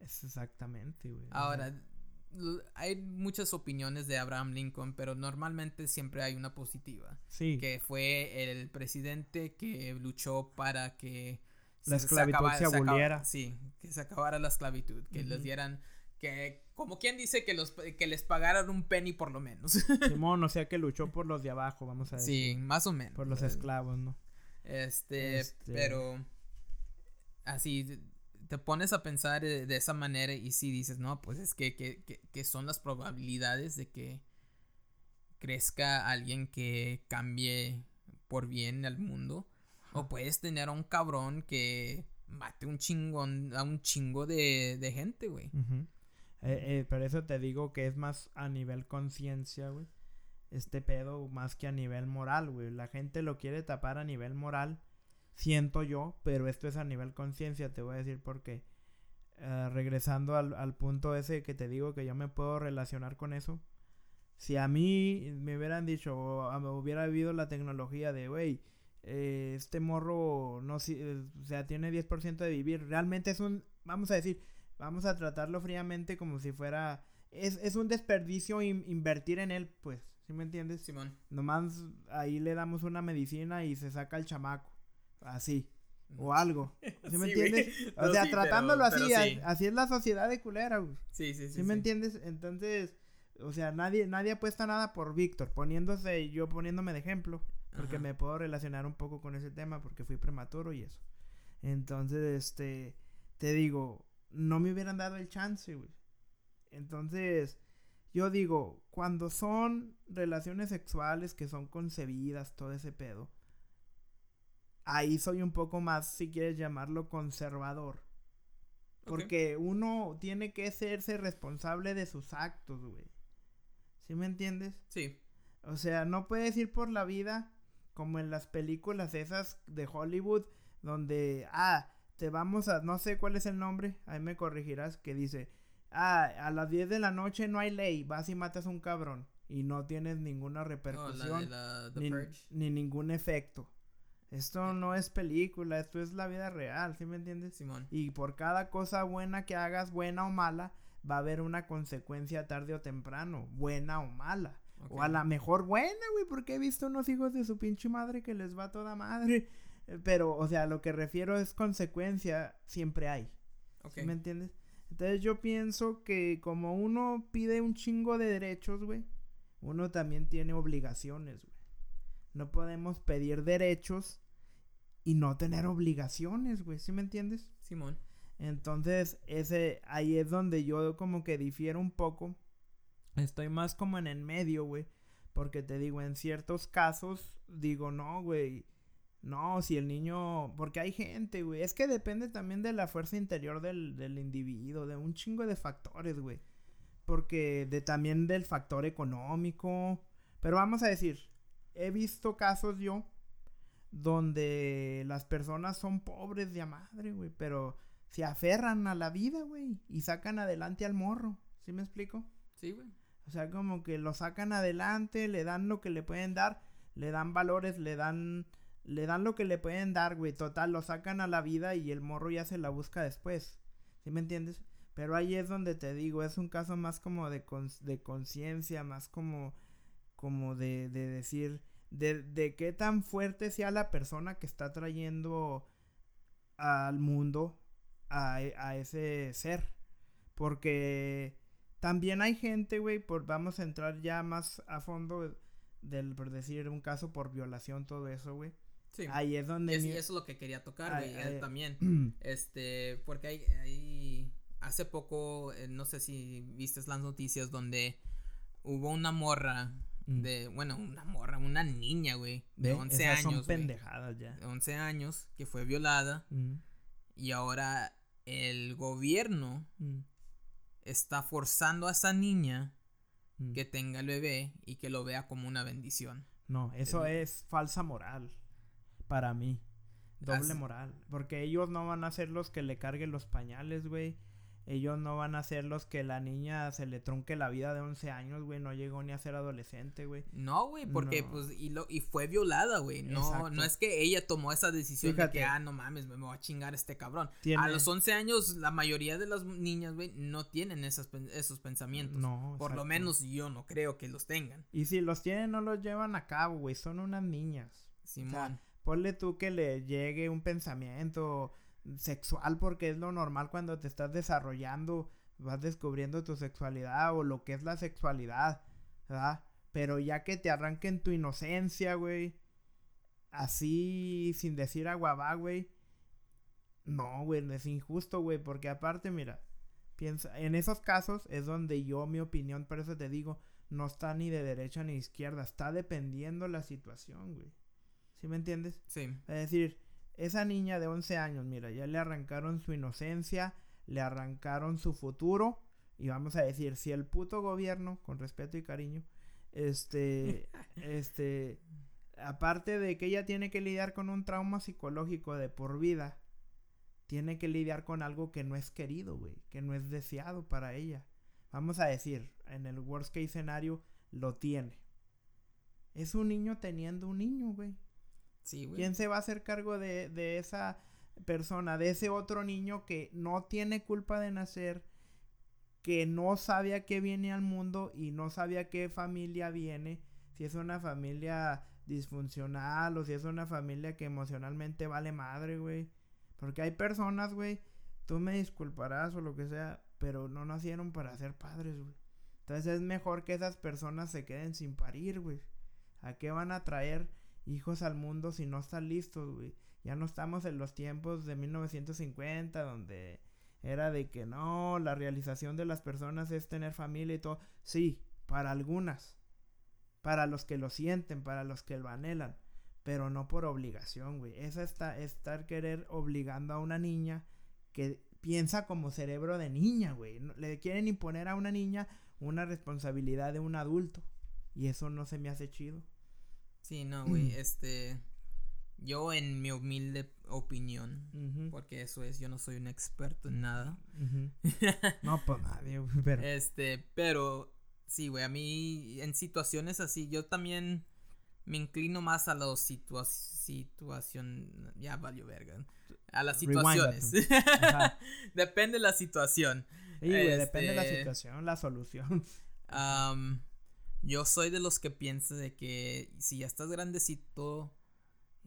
Es exactamente, güey. Ahora, hay muchas opiniones de Abraham Lincoln, pero normalmente siempre hay una positiva. Sí. Que fue el presidente que luchó para que la esclavitud se, aboliera. sí, que se acabara la esclavitud, que les dieran Que, como quien dice que, los, que les pagaran un penny por lo menos. <laughs> Simón, o sea que luchó por los de abajo, vamos a decir. Sí, más o menos. Por los esclavos, ¿no? Este, Este- pero así te pones a pensar de, de esa manera y si dices, no, pues es que, que, que, que son las probabilidades de que crezca alguien que cambie por bien al mundo. O puedes tener a un cabrón que mate un chingón, a un chingo de, de gente, güey. Ujú. Eh, eh, por eso te digo que es más a nivel conciencia, güey. Este pedo más que a nivel moral, güey. La gente lo quiere tapar a nivel moral, siento yo, pero esto es a nivel conciencia, te voy a decir porque eh, regresando al, al punto ese que te digo que yo me puedo relacionar con eso. Si a mí me hubieran dicho, o a- hubiera habido la tecnología de, güey, eh, este morro no si- eh, o sea, tiene 10% de vivir, realmente es un, vamos a decir, vamos a tratarlo fríamente como si fuera, es, es un desperdicio in- invertir en él, pues, ¿sí me entiendes? Simón. Nomás ahí le damos una medicina y se saca el chamaco, así, o algo, ¿sí me <laughs> Sí, entiendes? O No, sea, sí, tratándolo pero- así, pero a- sí. así es la sociedad de culera, güey. Sí, sí, sí. ¿Sí me entiendes? Entonces, o sea, nadie, nadie apuesta nada por Víctor, poniéndose, yo poniéndome de ejemplo, porque Ajá. me puedo relacionar un poco con ese tema, porque fui prematuro y eso. Entonces, este, te digo, no me hubieran dado el chance, güey. Entonces, yo digo, cuando son relaciones sexuales que son concebidas, todo ese pedo, ahí soy un poco más, si quieres llamarlo, conservador. Porque uno tiene que hacerse responsable de sus actos, güey. ¿Sí me entiendes? Sí. O sea, no puedes ir por la vida como en las películas esas de Hollywood donde, ah, te vamos a, no sé cuál es el nombre, ahí me corregirás, que dice, ah, a las 10 de la noche no hay ley, vas y matas a un cabrón y no tienes ninguna Oh, la repercusión de la ni, ni ningún efecto. Esto no es película, esto es la vida real, ¿sí me entiendes? Simón. Y por cada cosa buena que hagas, buena o mala, va a haber una consecuencia tarde o temprano, buena o mala. O a la mejor buena, güey, porque he visto unos hijos de su pinche madre que les va toda madre. Pero, o sea, lo que refiero es consecuencia, siempre hay. ¿Sí me entiendes? Entonces yo pienso que como uno pide un chingo de derechos, güey, uno también tiene obligaciones, güey. No podemos pedir derechos y no tener obligaciones, güey, ¿sí me entiendes? Simón. Entonces, ese, ahí es donde yo como que difiero un poco. Estoy más como en el medio, güey. Porque te digo, en ciertos casos, digo, no, güey. No, si el niño. Porque hay gente, güey. Es que depende también de la fuerza interior del, del individuo, de un chingo de factores, güey. Porque de también del factor económico. Pero vamos a decir, he visto casos yo donde las personas son pobres de a madre, güey, pero se aferran a la vida, güey, y sacan adelante al morro. ¿Sí me explico? Sí, güey. O sea, como que lo sacan adelante, le dan lo que le pueden dar, le dan valores, le dan le dan lo que le pueden dar, güey. Total, lo sacan a la vida y el morro ya se la busca después. ¿Sí me entiendes? Pero ahí es donde te digo, es un caso más como de, cons- de conciencia, más como, como de, de decir, de, de qué tan fuerte sea la persona que está trayendo al mundo a, a ese ser. Porque también hay gente, güey, por vamos a entrar ya más a fondo del, por decir, un caso por violación, todo eso, güey. Sí. Ahí es donde... Es- mi- eso es lo que quería tocar, güey, eh, también. <clears throat> Este, porque hay, hay hace poco, eh, no sé si viste las noticias donde hubo una morra Mm. de, bueno, una morra, una niña, güey, de Ve, 11 esas son años, pendejadas ya. de 11 años, que fue violada Mm, y ahora el gobierno mm, está forzando a esa niña que tenga el bebé y que lo vea como una bendición. No, eso es falsa moral. Para mí. Doble moral. Porque ellos no van a ser los que le carguen los pañales, güey. Ellos no van a ser los que la niña se le trunque la vida de 11 años, güey. No llegó ni a ser adolescente, güey. No, güey, porque No. pues y lo y fue violada, güey. No Exacto. no es que ella tomó esa decisión de que ah, no mames, me voy a chingar a este cabrón. Tiene- A los 11 años la mayoría de las niñas, güey, no tienen esas esos pensamientos. No, Por lo menos yo no creo que los tengan. Y si los tienen, no los llevan a cabo, güey. Son unas niñas. Simón. Ponle tú que le llegue un pensamiento sexual porque es lo normal cuando te estás desarrollando vas descubriendo tu sexualidad o lo que es la sexualidad, ¿verdad? Pero ya que te arranquen tu inocencia, güey, así sin decir aguabá, güey, no, güey, es injusto, güey, porque aparte, mira, piensa, en esos casos es donde yo, mi opinión, por eso te digo, no está ni de derecha ni de izquierda, está dependiendo la situación, güey. ¿Sí me entiendes? Sí. Es decir, esa niña de 11 años, mira, ya le arrancaron su inocencia, le arrancaron su futuro. Y vamos a decir, si el puto gobierno, con respeto y cariño, este, <laughs> este, aparte de que ella tiene que lidiar con un trauma psicológico de por vida, tiene que lidiar con algo que no es querido, güey, que no es deseado para ella. Vamos a decir, en el worst case escenario, lo tiene. Es un niño teniendo un niño, güey. ¿Quién se va a hacer cargo de, de esa persona, de ese otro niño que no tiene culpa de nacer, que no sabe a qué viene al mundo y no sabe a qué familia viene, si es una familia disfuncional o si es una familia que emocionalmente vale madre, güey. Porque hay personas, güey, tú me disculparás o lo que sea, pero no nacieron para ser padres, güey. Entonces es mejor que esas personas se queden sin parir, güey. ¿A qué van a traer hijos al mundo si no están listos, güey? Ya no estamos en los tiempos de 1950 donde era de que no, la realización de las personas es tener familia y todo. Sí, para algunas. Para los que lo sienten, para los que lo anhelan. Pero no por obligación, güey. Esa está estar querer obligando a una niña que piensa como cerebro de niña, güey. Le quieren imponer a una niña una responsabilidad de un adulto. Y eso no se me hace chido. Sí, no, güey. este. Yo, en mi humilde opinión, porque eso es, yo no soy un experto en nada. <laughs> no, pues nadie, pero. Este, pero sí, güey, a mí en situaciones así, yo también me inclino más a la situa situación. Ya valió verga. A las situaciones. <laughs> depende de la situación. Sí, güey, depende de la este, situación, la solución. Yo soy de los que piensa de que si ya estás grandecito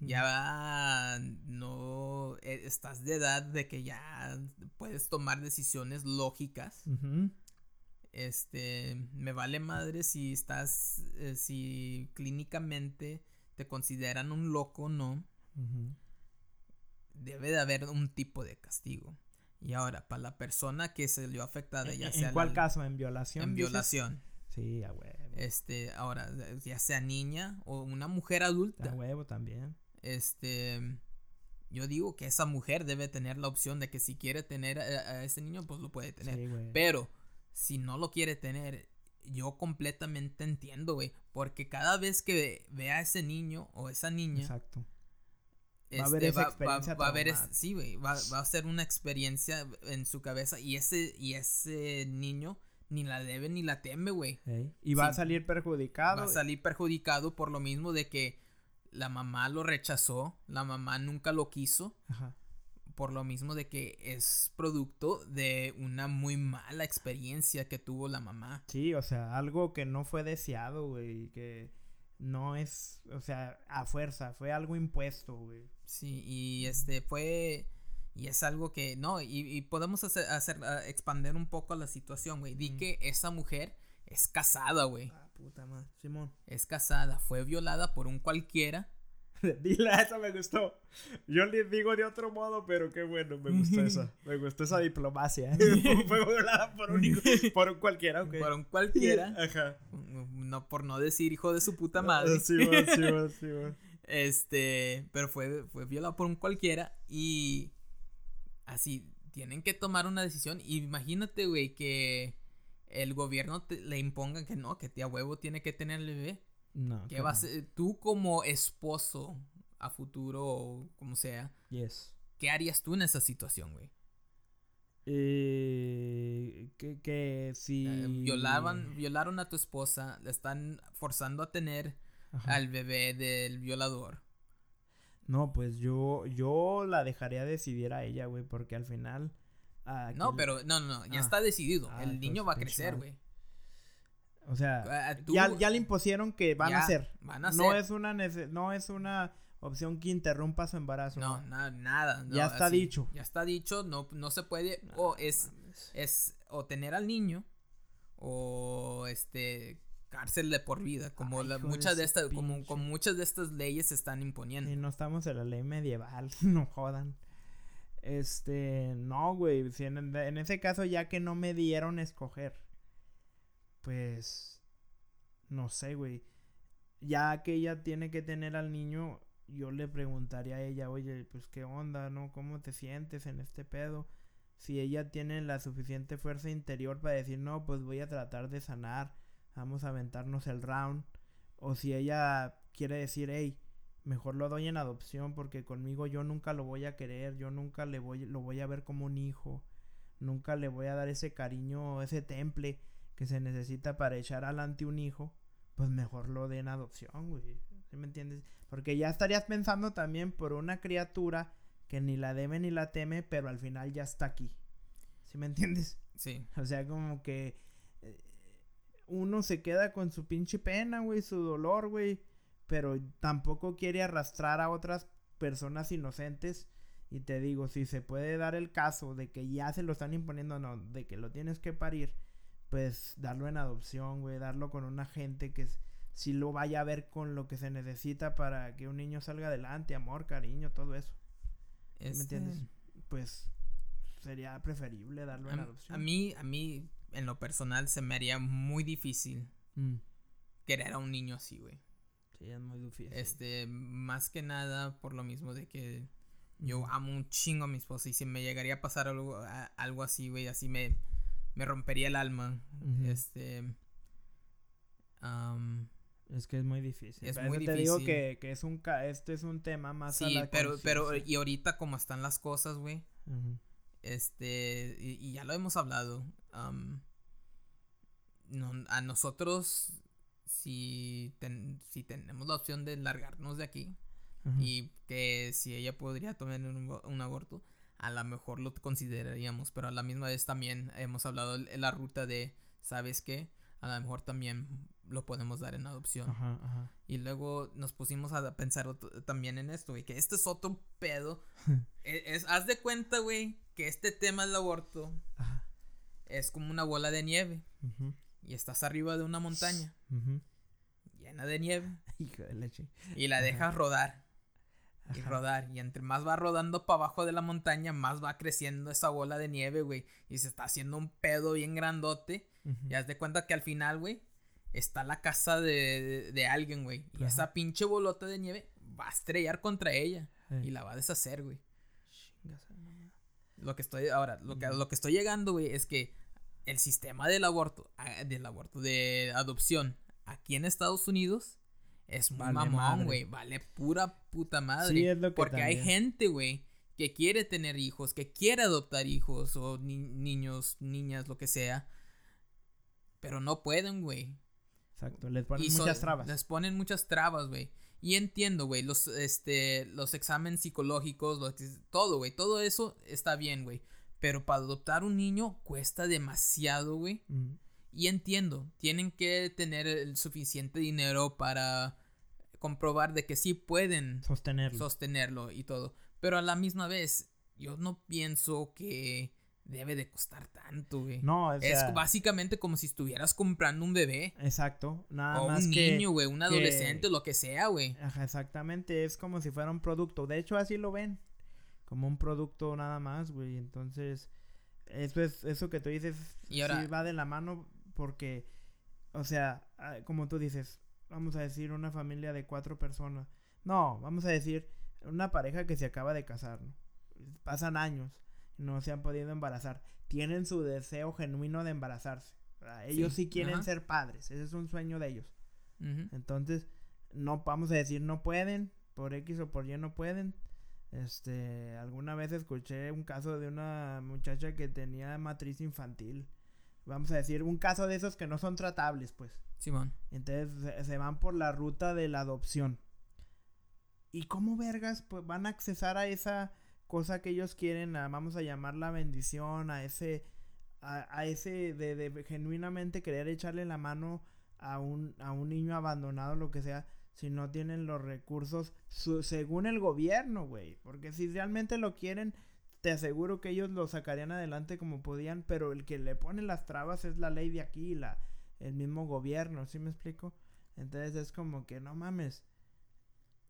ya no eh, estás de edad de que ya puedes tomar decisiones lógicas. Este, me vale madre si estás, eh, si clínicamente te consideran un loco o no. Debe de haber un tipo de castigo. Y ahora, para la persona que se le afectada, ya sea. ¿En cuál caso? ¿En violación? En violación. Sí, huevo. Este, ahora, ya sea niña o una mujer adulta. A huevo también este, yo digo que esa mujer debe tener la opción de que si quiere tener a, ese niño, pues lo puede tener. Pero si no lo quiere tener, yo completamente entiendo, güey. Porque cada vez que vea a ese niño o esa niña. Exacto. va a haber este, esa experiencia. Va, a haber, sí, güey. Va, va, a ser una experiencia en su cabeza. Y ese, y ese niño ni la debe ni la teme, güey. Y va a salir perjudicado. Va a salir perjudicado por lo mismo de que la mamá lo rechazó, la mamá nunca lo quiso. Ajá. Por lo mismo de que es producto de una muy mala experiencia que tuvo la mamá. Sí, o sea, algo que no fue deseado, güey, que no es, o sea, a fuerza, fue algo impuesto, güey. Sí, y este fue y es algo que no, y, podemos hacer, hacer expander un poco la situación, güey. Di que esa mujer es casada, güey. Puta madre. Simón. Es casada, fue violada por un cualquiera. <laughs> Dile, esa me gustó. Yo le digo de otro modo, pero qué bueno, me gustó esa. Me gustó esa diplomacia. <laughs> <laughs> fue violada por un, por un cualquiera, ok. Por un cualquiera. Ajá. No, por no decir hijo de su puta madre. Sí, sí, sí, Este, pero fue, fue violada por un cualquiera y así, tienen que tomar una decisión. Imagínate, güey, que el gobierno le imponga que no, que tía huevo tiene que tener el bebé. No. Que va a ser, tú como esposo a futuro o como sea. Yes. ¿Qué harías tú en esa situación, güey? Eh, que, si eh, violaban, <laughs> violaron a tu esposa, le están forzando a tener al bebé del violador. No, pues yo, yo la dejaría decidir a ella, güey, porque al final no, pero no, no, ya ah. está decidido. Ah, el niño va a crecer, güey. O sea, ah, ya, ya, le impusieron que van a ser. Van a no es una no es una opción que interrumpa su embarazo. No, nada. ya está dicho. Ya está dicho, no, no se puede. o es es o tener al niño o este cárcel de por vida, como la, muchas de, estas como, como, muchas de estas leyes se están imponiendo. Y no estamos en la ley medieval, <laughs> no jodan. Este, no, güey, si en, en, ese caso ya que no me dieron escoger, pues, no sé, güey, ya que ella tiene que tener al niño, yo le preguntaría a ella, oye, pues qué onda, ¿no? ¿Cómo te sientes en este pedo? Si ella tiene la suficiente fuerza interior para decir, no, pues voy a tratar de sanar vamos a aventarnos el round. O si ella quiere decir, hey, mejor lo doy en adopción porque conmigo yo nunca lo voy a querer, yo nunca le voy, lo voy a ver como un hijo, nunca le voy a dar ese cariño, ese temple que se necesita para echar adelante un hijo, pues mejor lo den en adopción, güey. ¿Sí me entiendes? Porque ya estarías pensando también por una criatura que ni la debe ni la teme, pero al final ya está aquí. ¿Sí me entiendes? Sí. O sea, como que uno se queda con su pinche pena, güey, su dolor, güey, pero tampoco quiere arrastrar a otras personas inocentes. Y te digo, si se puede dar el caso de que ya se lo están imponiendo, no, de que lo tienes que parir, pues darlo en adopción, güey, darlo con una gente que si lo vaya a ver con lo que se necesita para que un niño salga adelante, amor, cariño, todo eso. ¿Me este entiendes? Pues sería preferible darlo en adopción. A mí, a mí en lo personal se me haría muy difícil mm. querer a un niño así, güey. Sí, es muy difícil. Este, más que nada por lo mismo de que yo amo un chingo a mi esposa y si me llegaría a pasar algo, algo así, güey, así me, me rompería el alma. Este... es que es muy difícil. Es muy te digo que, que, es un este es un tema más Sí, pero pero y ahorita como están las cosas, güey. Este, y, ya lo hemos hablado. a nosotros, si, si tenemos la opción de largarnos de aquí, y que si ella podría tomar un, aborto, a lo mejor lo consideraríamos, pero a la misma vez también hemos hablado de la ruta de, ¿sabes qué? A lo mejor también lo podemos dar en adopción. Y luego nos pusimos a pensar también en esto, güey, que este es otro pedo. <laughs> E, es, haz de cuenta, güey, que este tema del aborto es como una bola de nieve. Y estás arriba de una montaña. Llena de nieve. <laughs> Y la dejas rodar. Y rodar. Y entre más va rodando para abajo de la montaña, más va creciendo esa bola de nieve, güey. Y se está haciendo un pedo bien grandote. Y haz de cuenta que al final, güey, está la casa de, de, alguien, güey. Y esa pinche bolota de nieve va a estrellar contra ella. Y la va a deshacer, güey. Lo que estoy, ahora, lo que, lo que estoy llegando, güey, es que el sistema del aborto, del aborto, de adopción, aquí en Estados Unidos, es muy mamón, güey. Vale pura puta madre. Sí, es lo que Porque hay gente, güey, que quiere tener hijos, que quiere adoptar hijos, o niños, niñas, lo que sea. Pero no pueden, güey. Exacto, les ponen muchas trabas. Les ponen muchas trabas, güey. Y entiendo, güey, los, este, los exámenes psicológicos, todo, güey, todo eso está bien, güey. Pero para adoptar un niño cuesta demasiado, güey. Y entiendo, tienen que tener el suficiente dinero para comprobar de que sí pueden sostenerlo. sostenerlo y todo. Pero a la misma vez, yo no pienso que debe de costar tanto, güey. No, o sea, es básicamente como si estuvieras comprando un bebé. Exacto, nada o más un niño, güey, un adolescente, lo que sea, güey. Ajá, exactamente, es como si fuera un producto. De hecho, así lo ven, como un producto nada más, güey. Entonces, eso es eso que tú dices y ahora, sí va de la mano porque o sea, ah, como tú dices, vamos a decir una familia de cuatro personas. No, vamos a decir una pareja que se acaba de casar, ¿no? Pasan años no se han podido embarazar. Tienen su deseo genuino de embarazarse. Ellos sí, quieren ser padres. Ese es un sueño de ellos. Entonces, no vamos a decir no pueden. Por X o por Y no pueden. Este, alguna vez escuché un caso de una muchacha que tenía matriz infantil. Vamos a decir, un caso de esos que no son tratables, pues. Simón. Entonces se van por la ruta de la adopción. ¿Y cómo vergas pues, van a accesar a esa cosa que ellos quieren, vamos a llamar la bendición, a ese, a, ese de, de, genuinamente querer echarle la mano a un, a un niño abandonado, lo que sea, si no tienen los recursos según el gobierno, güey. Porque si realmente lo quieren, te aseguro que ellos lo sacarían adelante como podían, pero el que le pone las trabas es la ley de aquí, la, el mismo gobierno, ¿sí me explico? Entonces es como que no mames.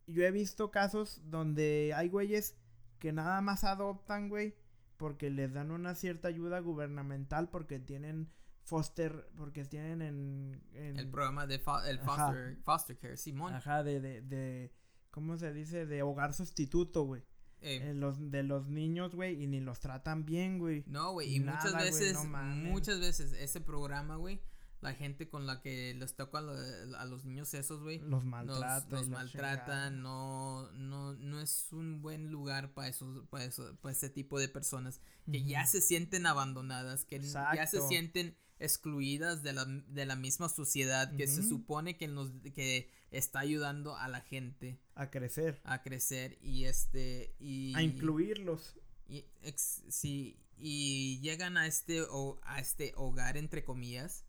Yo he visto casos donde hay güeyes que nada más adoptan, güey, porque les dan una cierta ayuda gubernamental porque tienen foster, porque tienen en... el programa de el foster, foster, care, Simón. Ajá, de, de, de, ¿cómo se dice? De hogar sustituto, güey. Eh, los, de los niños, güey, y ni los tratan bien, güey. No, güey, y muchas veces, muchas veces ese programa, güey, la gente con la que les toca a, los niños esos, güey. Los maltratan. Los, maltratan, no, no, no es un buen lugar para esos, para eso, para ese tipo de personas que ya se sienten abandonadas, que ya se sienten excluidas de la, de la misma sociedad que se supone que nos que está ayudando a la gente a crecer a crecer y este y a incluirlos y sí y llegan a este o a este hogar entre comillas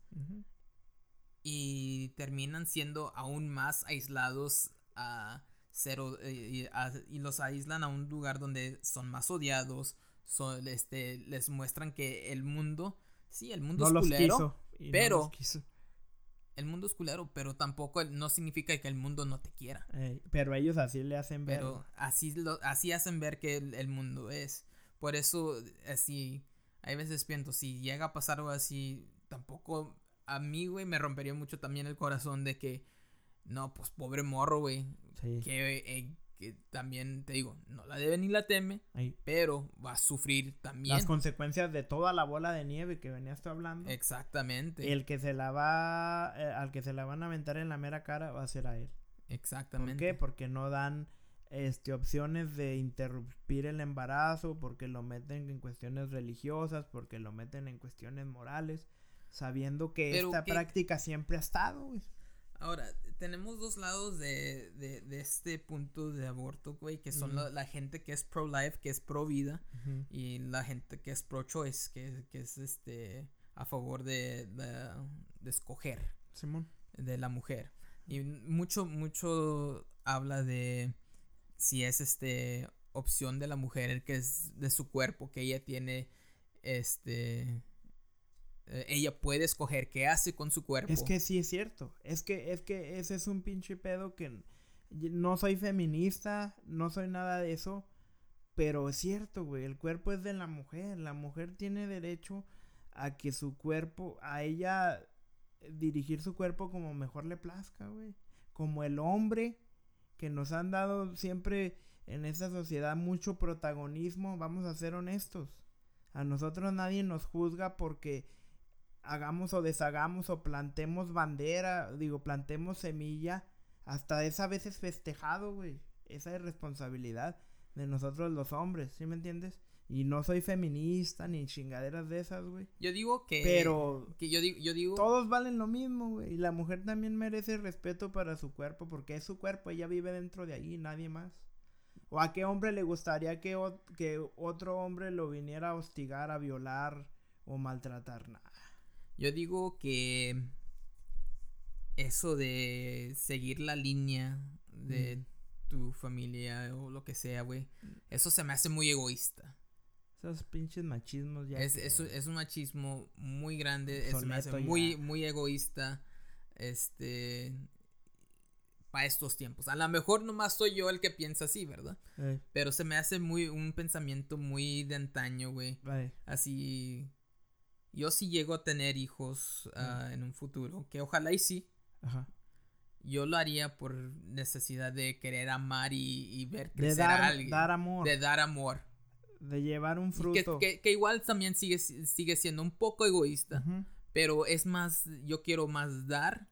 y terminan siendo aún más aislados a cero eh, y, los aíslan a un lugar donde son más odiados son, este les muestran que el mundo sí el mundo es culero pero el mundo es culero pero tampoco no significa que el mundo no te quiera. Pero ellos así le hacen ver. Pero así lo, así hacen ver que el mundo es por eso, así, hay veces pienso, si llega a pasar algo así, tampoco a mí, güey, me rompería mucho también el corazón de que, no, pues pobre morro, güey. Que, eh, que también, te digo, no la debe ni la teme, pero va a sufrir también. Las consecuencias de toda la bola de nieve que venías tú hablando. Exactamente. El que se la va, eh, al que se la van a aventar en la mera cara va a ser a él. Exactamente. ¿Por qué? Porque no dan este, opciones de interrumpir el embarazo, porque lo meten en cuestiones religiosas, porque lo meten en cuestiones morales, sabiendo que esta práctica siempre ha estado, Ahora, tenemos dos lados de, de, este punto de aborto, güey, que son la, gente que es pro-life, que es pro-vida, y la gente que es pro-choice, que, que, es este a favor de, de, escoger. Simón. De la mujer. Y mucho, mucho habla de si es este opción de la mujer que es de su cuerpo que ella tiene este eh, ella puede escoger qué hace con su cuerpo. Es que sí es cierto. Es que es que ese es un pinche pedo que no soy feminista, no soy nada de eso, pero es cierto, güey, el cuerpo es de la mujer, la mujer tiene derecho a que su cuerpo, a ella dirigir su cuerpo como mejor le plazca, güey. Como el hombre que nos han dado siempre en esta sociedad mucho protagonismo, vamos a ser honestos. A nosotros nadie nos juzga porque hagamos o deshagamos o plantemos bandera, digo, plantemos semilla, hasta esa vez es festejado, güey. Esa es responsabilidad de nosotros los hombres, ¿sí me entiendes? Y no soy feminista ni chingaderas de esas, güey. Yo digo que. Pero. Que yo digo, yo digo. Todos valen lo mismo, güey. Y la mujer también merece respeto para su cuerpo porque es su cuerpo. Ella vive dentro de ahí, nadie más. ¿O a qué hombre le gustaría que, que otro hombre lo viniera a hostigar, a violar o maltratar? Nada. Yo digo que. Eso de seguir la línea de tu familia o lo que sea, güey. Eso se me hace muy egoísta. Esos pinches machismos ya. Es, es, un machismo muy grande. Es muy, muy egoísta. Este. Para estos tiempos. A lo mejor nomás soy yo el que piensa así, ¿verdad? Pero se me hace muy. Un pensamiento muy de antaño, güey. Así. Yo sí llego a tener hijos ah, en un futuro. Que ojalá y sí. Ajá. Yo lo haría por necesidad de querer amar y, ver crecer de dar, a alguien. Dar amor. De dar amor de llevar un fruto. Que, igual también sigue, sigue siendo un poco egoísta. Pero es más, yo quiero más dar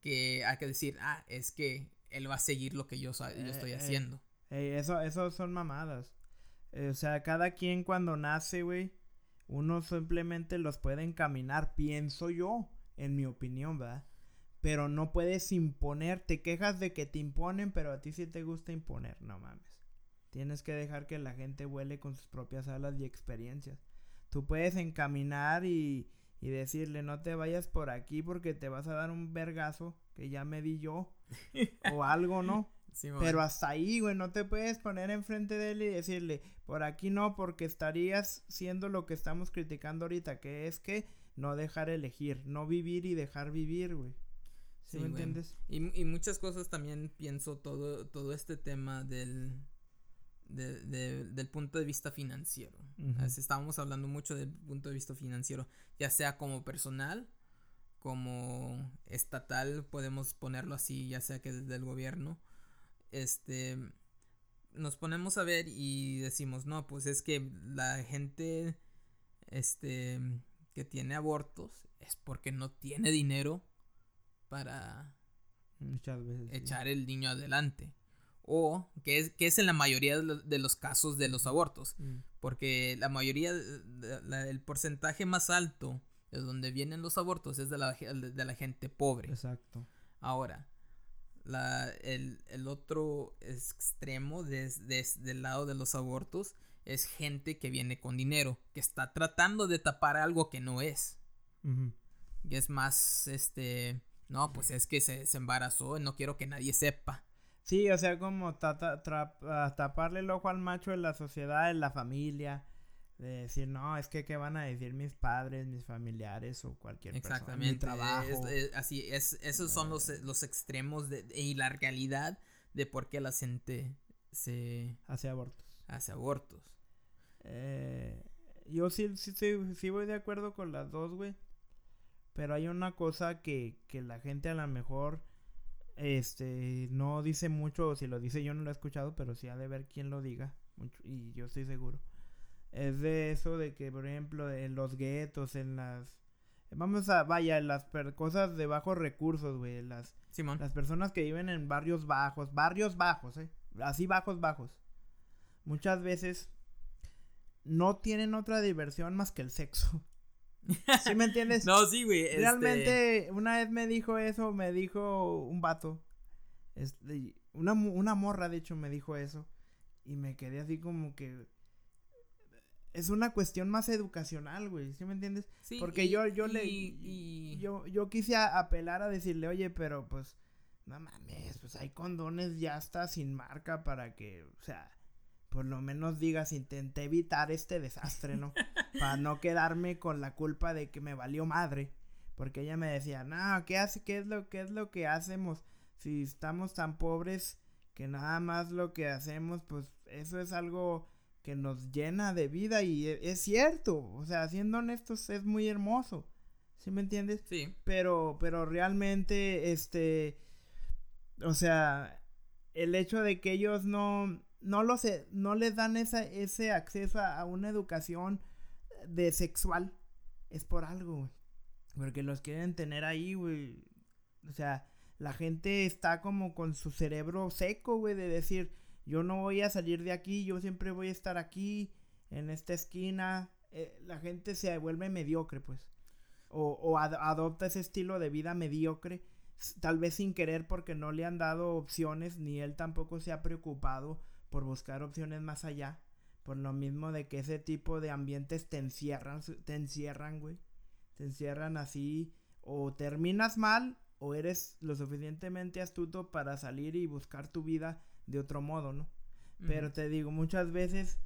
que hay que decir, ah, es que él va a seguir lo que yo, yo estoy eh, eh, haciendo. eso, eso son mamadas. Eh, o sea, cada quien cuando nace, güey, uno simplemente los puede encaminar, pienso yo, en mi opinión, ¿verdad? Pero no puedes imponer, te quejas de que te imponen, pero a ti sí te gusta imponer, no mames. Tienes que dejar que la gente vuele con sus propias alas y experiencias. Tú puedes encaminar y, y decirle, no te vayas por aquí porque te vas a dar un vergazo que ya me di yo. o <laughs> algo, ¿no? pero hasta ahí, güey, no te puedes poner enfrente de él y decirle, por aquí no, porque estarías siendo lo que estamos criticando ahorita, que es que no dejar elegir, no vivir y dejar vivir, güey. ¿Sí, me entiendes? Y, y, muchas cosas también pienso todo, todo este tema del, del punto de vista financiero. Estábamos hablando mucho del punto de vista financiero, ya sea como personal, como estatal, podemos ponerlo así, ya sea que desde el gobierno. Este, nos ponemos a ver y decimos, no, pues es que la gente, este, que tiene abortos es porque no tiene dinero para echar el niño adelante. O que es, que es en la mayoría de los, casos de los abortos. Mm. Porque la mayoría, el porcentaje más alto de donde vienen los abortos es de la, de la gente pobre. Exacto. Ahora, la, el, otro extremo del lado de los abortos es gente que viene con dinero, que está tratando de tapar algo que no es. Y es más, este, no, pues es que se, embarazó, no quiero que nadie sepa. Sí, o sea, como ah, taparle el ojo al macho en la sociedad, en la familia. De decir, no, es que qué van a decir mis padres, mis familiares o cualquier Exactamente. persona. trabajo. así, es, esos son los, eh. los extremos de, y la realidad de por qué la gente se... Hace abortos. Hace abortos. Eh, yo sí, sí, sí voy de acuerdo con las dos, güey. Pero hay una cosa que, que la gente a lo mejor este no dice mucho, o si lo dice yo no lo he escuchado, pero sí ha de ver quién lo diga, mucho, y yo estoy seguro. Es de eso de que, por ejemplo, en los guetos, en las... Vamos a, vaya, en las cosas de bajos recursos, güey, las... Las personas que viven en barrios bajos, barrios bajos, eh, así bajos, bajos. Muchas veces no tienen otra diversión más que el sexo. ¿Sí me entiendes? <laughs> no, sí, güey. Este Realmente, una vez me dijo eso, me dijo un vato. Este, una, una morra, de hecho, me dijo eso. Y me quedé así como que. Es una cuestión más educacional, güey. ¿Sí me entiendes? Sí, Porque yo, yo le. Y... Yo, yo quise apelar a decirle, oye, pero pues. No mames, pues hay condones ya está sin marca para que. O sea por lo menos digas, intenté evitar este desastre, ¿no? <laughs> Para no quedarme con la culpa de que me valió madre. Porque ella me decía, no, ¿qué hace? ¿Qué es lo, qué es lo que hacemos? Si estamos tan pobres que nada más lo que hacemos, pues eso es algo que nos llena de vida y e, es, cierto. O sea, siendo honestos, es muy hermoso. ¿Sí me entiendes? Sí. Pero, pero realmente, este, o sea, el hecho de que ellos no, no lo sé, no les dan esa, ese acceso a, una educación de sexual. Es por algo, güey. Porque los quieren tener ahí, güey. O sea, la gente está como con su cerebro seco, güey, de decir, yo no voy a salir de aquí, yo siempre voy a estar aquí, en esta esquina. Eh, la gente se vuelve mediocre, pues. O, o adopta ese estilo de vida mediocre, tal vez sin querer porque no le han dado opciones, ni él tampoco se ha preocupado por buscar opciones más allá. Por lo mismo de que ese tipo de ambientes te encierran, te encierran, güey. Te encierran así. O terminas mal o eres lo suficientemente astuto para salir y buscar tu vida de otro modo, ¿no? Pero te digo, muchas veces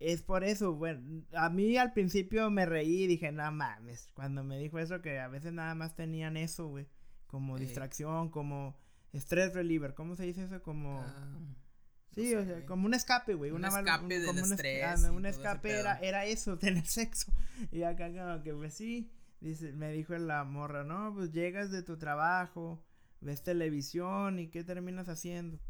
es por eso, bueno, a mí al principio me reí y dije, no mames, cuando me dijo eso que a veces nada más tenían eso, güey, como distracción, como stress reliever, ¿cómo se dice eso? Como... Ah. Sí, o sea, como un escape, güey. Un escape del estrés. Un, escape era, era eso, <laughs> tener sexo. Y acá como que, pues sí, dice, me dijo la morra, no, pues llegas de tu trabajo, ves televisión y ¿qué terminas haciendo?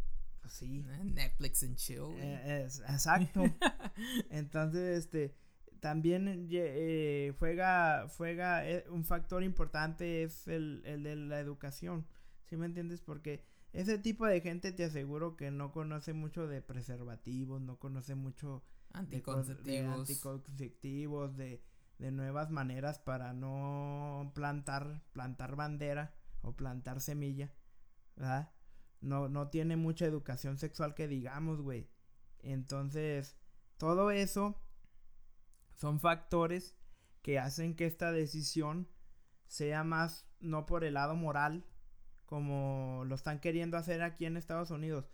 Pues sí. Eh, Netflix and chill. Eh, exacto. <laughs> Entonces, este, también eh, juega, juega un factor importante es el, el de la educación. ¿Sí me entiendes? Porque ese tipo de gente te aseguro que no conoce mucho de preservativos, no conoce mucho anticonceptivos, de, de, nuevas maneras para no plantar, plantar bandera o plantar semilla, ¿verdad? No, no tiene mucha educación sexual que digamos, güey. Entonces, todo eso son factores que hacen que esta decisión sea más no por el lado moral, como lo están queriendo hacer aquí en Estados Unidos.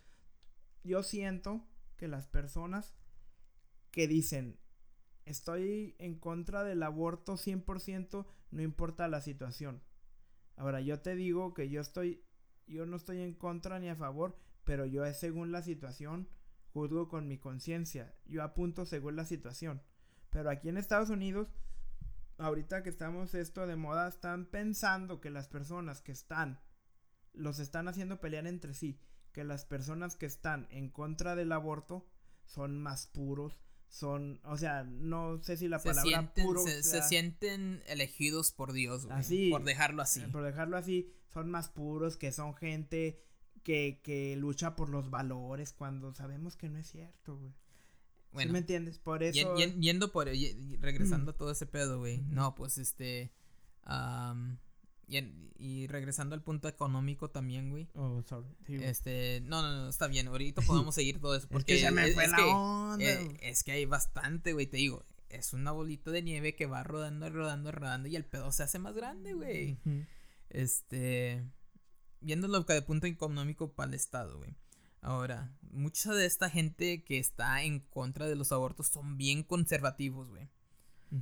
yo siento que las personas que dicen, estoy en contra del aborto 100%, no importa la situación. Ahora, yo te digo que yo estoy, yo no estoy en contra ni a favor, pero yo es según la situación, juzgo con mi conciencia, yo apunto según la situación. Pero aquí en Estados Unidos, ahorita que estamos esto de moda, están pensando que las personas que están, los están haciendo pelear entre sí, que las personas que están en contra del aborto son más puros, son, o sea, no sé si la palabra sienten, puro se, sienten elegidos por Dios, güey, así, por dejarlo así. Por dejarlo así, son más puros, que son gente que, que lucha por los valores cuando sabemos que no es cierto, güey. Bueno, me entiendes? Por eso. yendo por. regresando a todo ese pedo, güey. No, pues este. Y, regresando al punto económico también, güey. Oh, sorry. este. No, no, no, está bien. Ahorita <laughs> podemos seguir todo eso. Porque es que se me fue la que, onda. Eh, es que hay bastante, güey. Te digo. Es una bolita de nieve que va rodando, rodando, rodando. Y el pedo se hace más grande, güey. Este. Viéndolo de punto económico para el Estado, güey. Ahora, mucha de esta gente que está en contra de los abortos son bien conservativos, güey.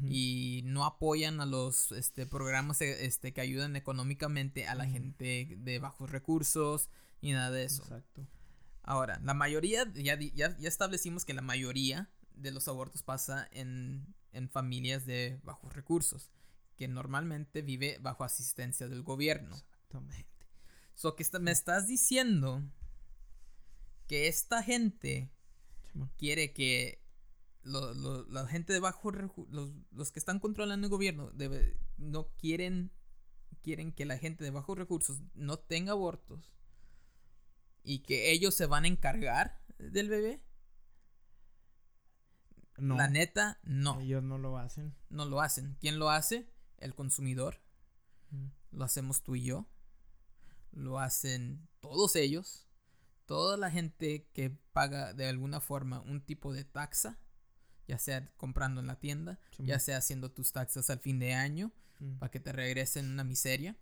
Y no apoyan a los este, programas e, este, que ayudan económicamente a la gente de bajos recursos y nada de eso. Exacto. Ahora, la mayoría, ya, ya, ya establecimos que la mayoría de los abortos pasa en, en familias de bajos recursos, que normalmente vive bajo asistencia del gobierno. Exactamente. So que me estás diciendo que esta gente quiere que la gente de bajo los, los, que están controlando el gobierno no quieren quieren que la gente de bajos recursos no tenga abortos y que ellos se van a encargar del bebé no. La neta, no. Ellos no lo hacen. No lo hacen. ¿Quién lo hace? El consumidor. Mm. Lo hacemos tú y yo. Lo hacen todos ellos toda la gente que paga de alguna forma un tipo de taxa, ya sea comprando en la tienda, ya sea haciendo tus taxas al fin de año, mm. para que te regresen una miseria.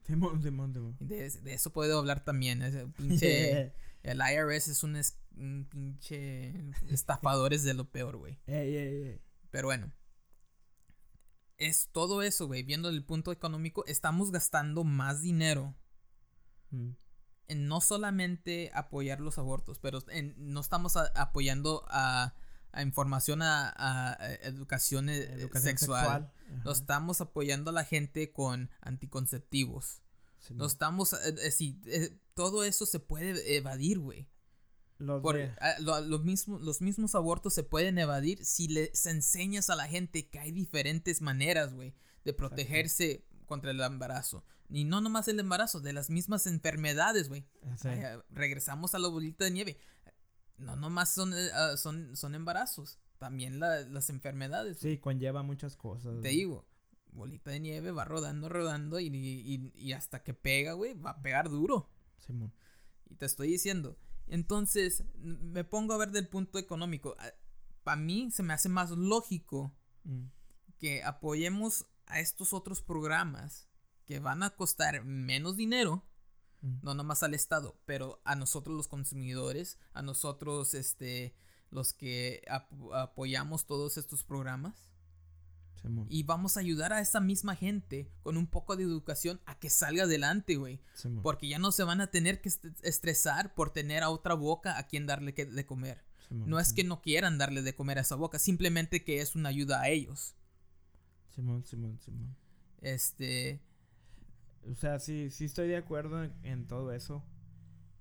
De, eso puedo hablar también. <laughs> pinche, el IRS es un, pinche estafadores de lo peor, güey. <laughs> Pero bueno. Es todo eso, güey. Viendo el punto económico, estamos gastando más dinero mm no solamente apoyar los abortos, pero no estamos apoyando a, información, a, educación, eh, sexual. No estamos apoyando a la gente con anticonceptivos. no estamos, eh, eh, todo eso se puede evadir, güey. Los, mismos, los mismos abortos se pueden evadir si les enseñas a la gente que hay diferentes maneras, güey, de protegerse contra el embarazo. Y no nomás el embarazo, de las mismas enfermedades, güey. regresamos a la bolita de nieve. No nomás son, eh, ah, son, son embarazos, también las enfermedades. Sí, conlleva muchas cosas. Te digo, bolita de nieve va rodando, rodando y, hasta que pega, güey, va a pegar duro. Simón. Y te estoy diciendo. Entonces, me pongo a ver del punto económico. Ah, Para mí se me hace más lógico mm. que apoyemos a estos otros programas que van a costar menos dinero, mm. no nomás al Estado, pero a nosotros los consumidores, a nosotros este los que apoyamos todos estos programas. y vamos a ayudar a esa misma gente con un poco de educación a que salga adelante, güey. Porque ya no se van a tener que estresar por tener a otra boca a quien darle de comer. no es que no quieran darle de comer a esa boca, simplemente que es una ayuda a ellos. Simón, Simón, Simón. Este. O sea, sí, sí estoy de acuerdo en, todo eso.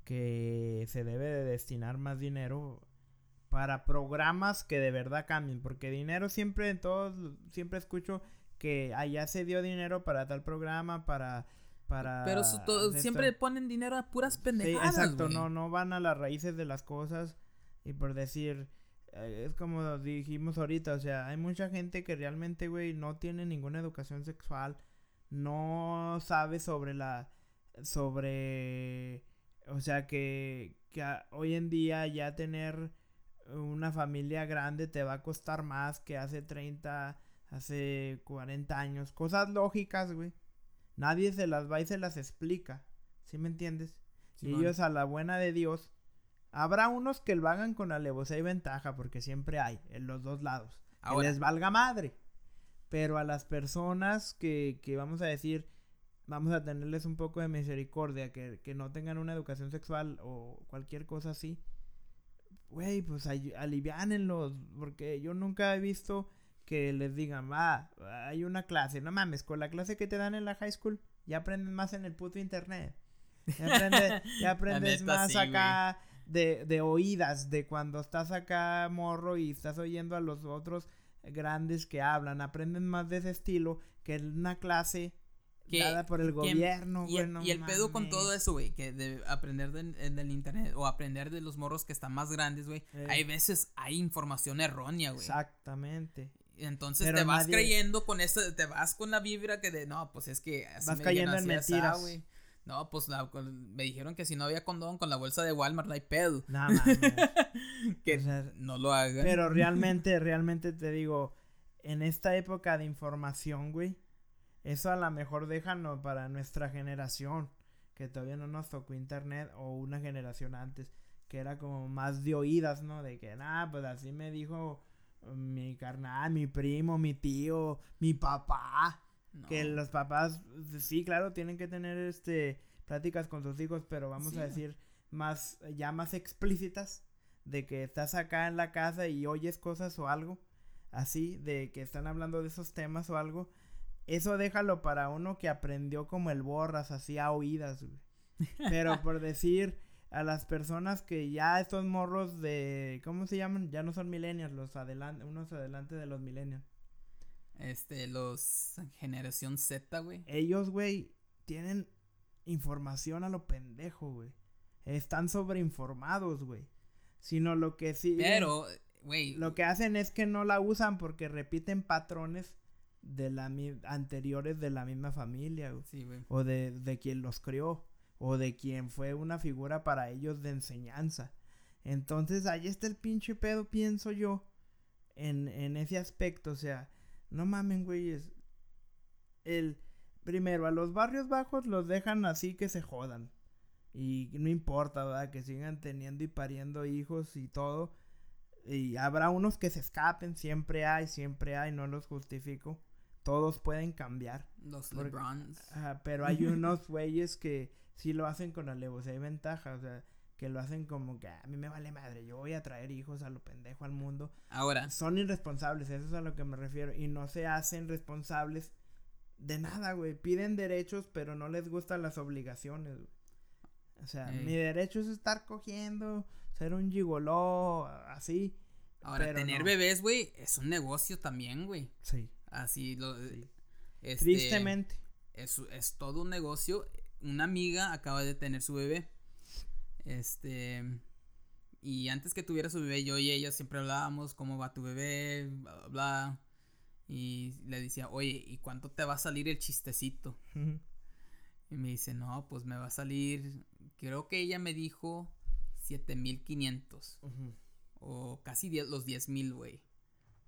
Que se debe de destinar más dinero para programas que de verdad cambien. Porque dinero siempre en todos, siempre escucho que allá se dio dinero para tal programa, para... para Pero siempre ponen dinero a puras pendejadas. Sí, exacto, no, no van a las raíces de las cosas. Y por decir, eh, es como dijimos ahorita, o sea, hay mucha gente que realmente, güey, no tiene ninguna educación sexual, no sabe sobre la, sobre, o sea, que, que hoy en día ya tener una familia grande te va a costar más que hace 30, hace 40 años, cosas lógicas, güey. Nadie se las va y se las explica, ¿sí me entiendes? y ellos a la buena de Dios Habrá unos que lo hagan con alevosía y ventaja, porque siempre hay, en los dos lados. Ahora. Que les valga madre. Pero a las personas que, que vamos a decir, vamos a tenerles un poco de misericordia, que, que no tengan una educación sexual o cualquier cosa así, güey, pues aliviánenlos, porque yo nunca he visto que les digan, va, hay una clase, no mames, con la clase que te dan en la high school, ya aprendes más en el puto internet. Ya aprendes, <laughs> ya aprendes neta, más sí, acá de, de oídas, de cuando estás acá morro y estás oyendo a los otros grandes que hablan, aprenden más de ese estilo que en una clase Que- dada por el que- gobierno, Y, güey, el- no y el pedo con todo eso, güey, que de aprender del, internet o aprender de los morros que están más grandes, güey. Ey. Hay veces hay información errónea, güey. Exactamente. Entonces Pero te vas nadie- creyendo con eso, te vas con la vibra que de, no, pues es que así Vas me cayendo en así, mentiras. güey. No, pues la- me dijeron que si no había condón con la bolsa de Walmart no hay pedo. No mames. <laughs> Que O sea, no lo hagan. Pero <laughs> realmente, realmente te digo, en esta época de información, güey, eso a lo mejor déjalo para nuestra generación, que todavía no nos tocó internet, o una generación antes, que era como más de oídas, ¿no? De que, nah, pues así me dijo mi carnal, mi primo, mi tío, mi papá. No. Que los papás, sí, claro, tienen que tener este pláticas con sus hijos, pero vamos Sí. a decir más, ya más explícitas, de que estás acá en la casa y oyes cosas o algo, así, de que están hablando de esos temas o algo, eso déjalo para uno que aprendió como el borras, así a oídas, güey. <laughs> Pero por decir a las personas que ya estos morros de, ¿cómo se llaman? Ya no son millennials, los adelante, unos adelante de los millennials. Este, los generación Z, güey. ellos, güey, tienen información a lo pendejo, güey. Están sobreinformados, güey. Sino lo que sí. Pero, güey. Lo que hacen es que no la usan porque repiten patrones de la mi- anteriores de la misma familia, güey. Sí, güey. O de, de quien los crió. O de quien fue una figura para ellos de enseñanza. Entonces ahí está el pinche pedo, pienso yo. En, en ese aspecto. O sea, no mamen, güeyes. El. Primero, a los barrios bajos los dejan así que se jodan. Y no importa, ¿verdad? Que sigan teniendo y pariendo hijos y todo. Y habrá unos que se escapen, siempre hay, siempre hay, no los justifico. Todos pueden cambiar. Los Porque- LeBrons. Ajá, pero hay <laughs> unos güeyes que sí lo hacen con alevosía y ventaja, o sea, que lo hacen como que "Ah, a mí me vale madre, yo voy a traer hijos a lo pendejo al mundo. Ahora, Son irresponsables, eso es a lo que me refiero, y no se hacen responsables de nada, güey. Piden derechos, pero no les gustan las obligaciones, güey. O sea, Ey. mi derecho es estar cogiendo, ser un gigoló, así. ahora pero tener no. bebés, güey, es un negocio también, güey. Sí. Así lo. Sí. este, Tristemente. Es, es todo un negocio. Una amiga acaba de tener su bebé. Este. Y antes que tuviera su bebé, yo y ella siempre hablábamos cómo va tu bebé, bla, bla, bla. Y le decía, oye, ¿y cuánto te va a salir el chistecito? Y me dice, no, pues me va a salir. Creo que ella me dijo 7500 Ujú. o casi 10 los 10000, güey.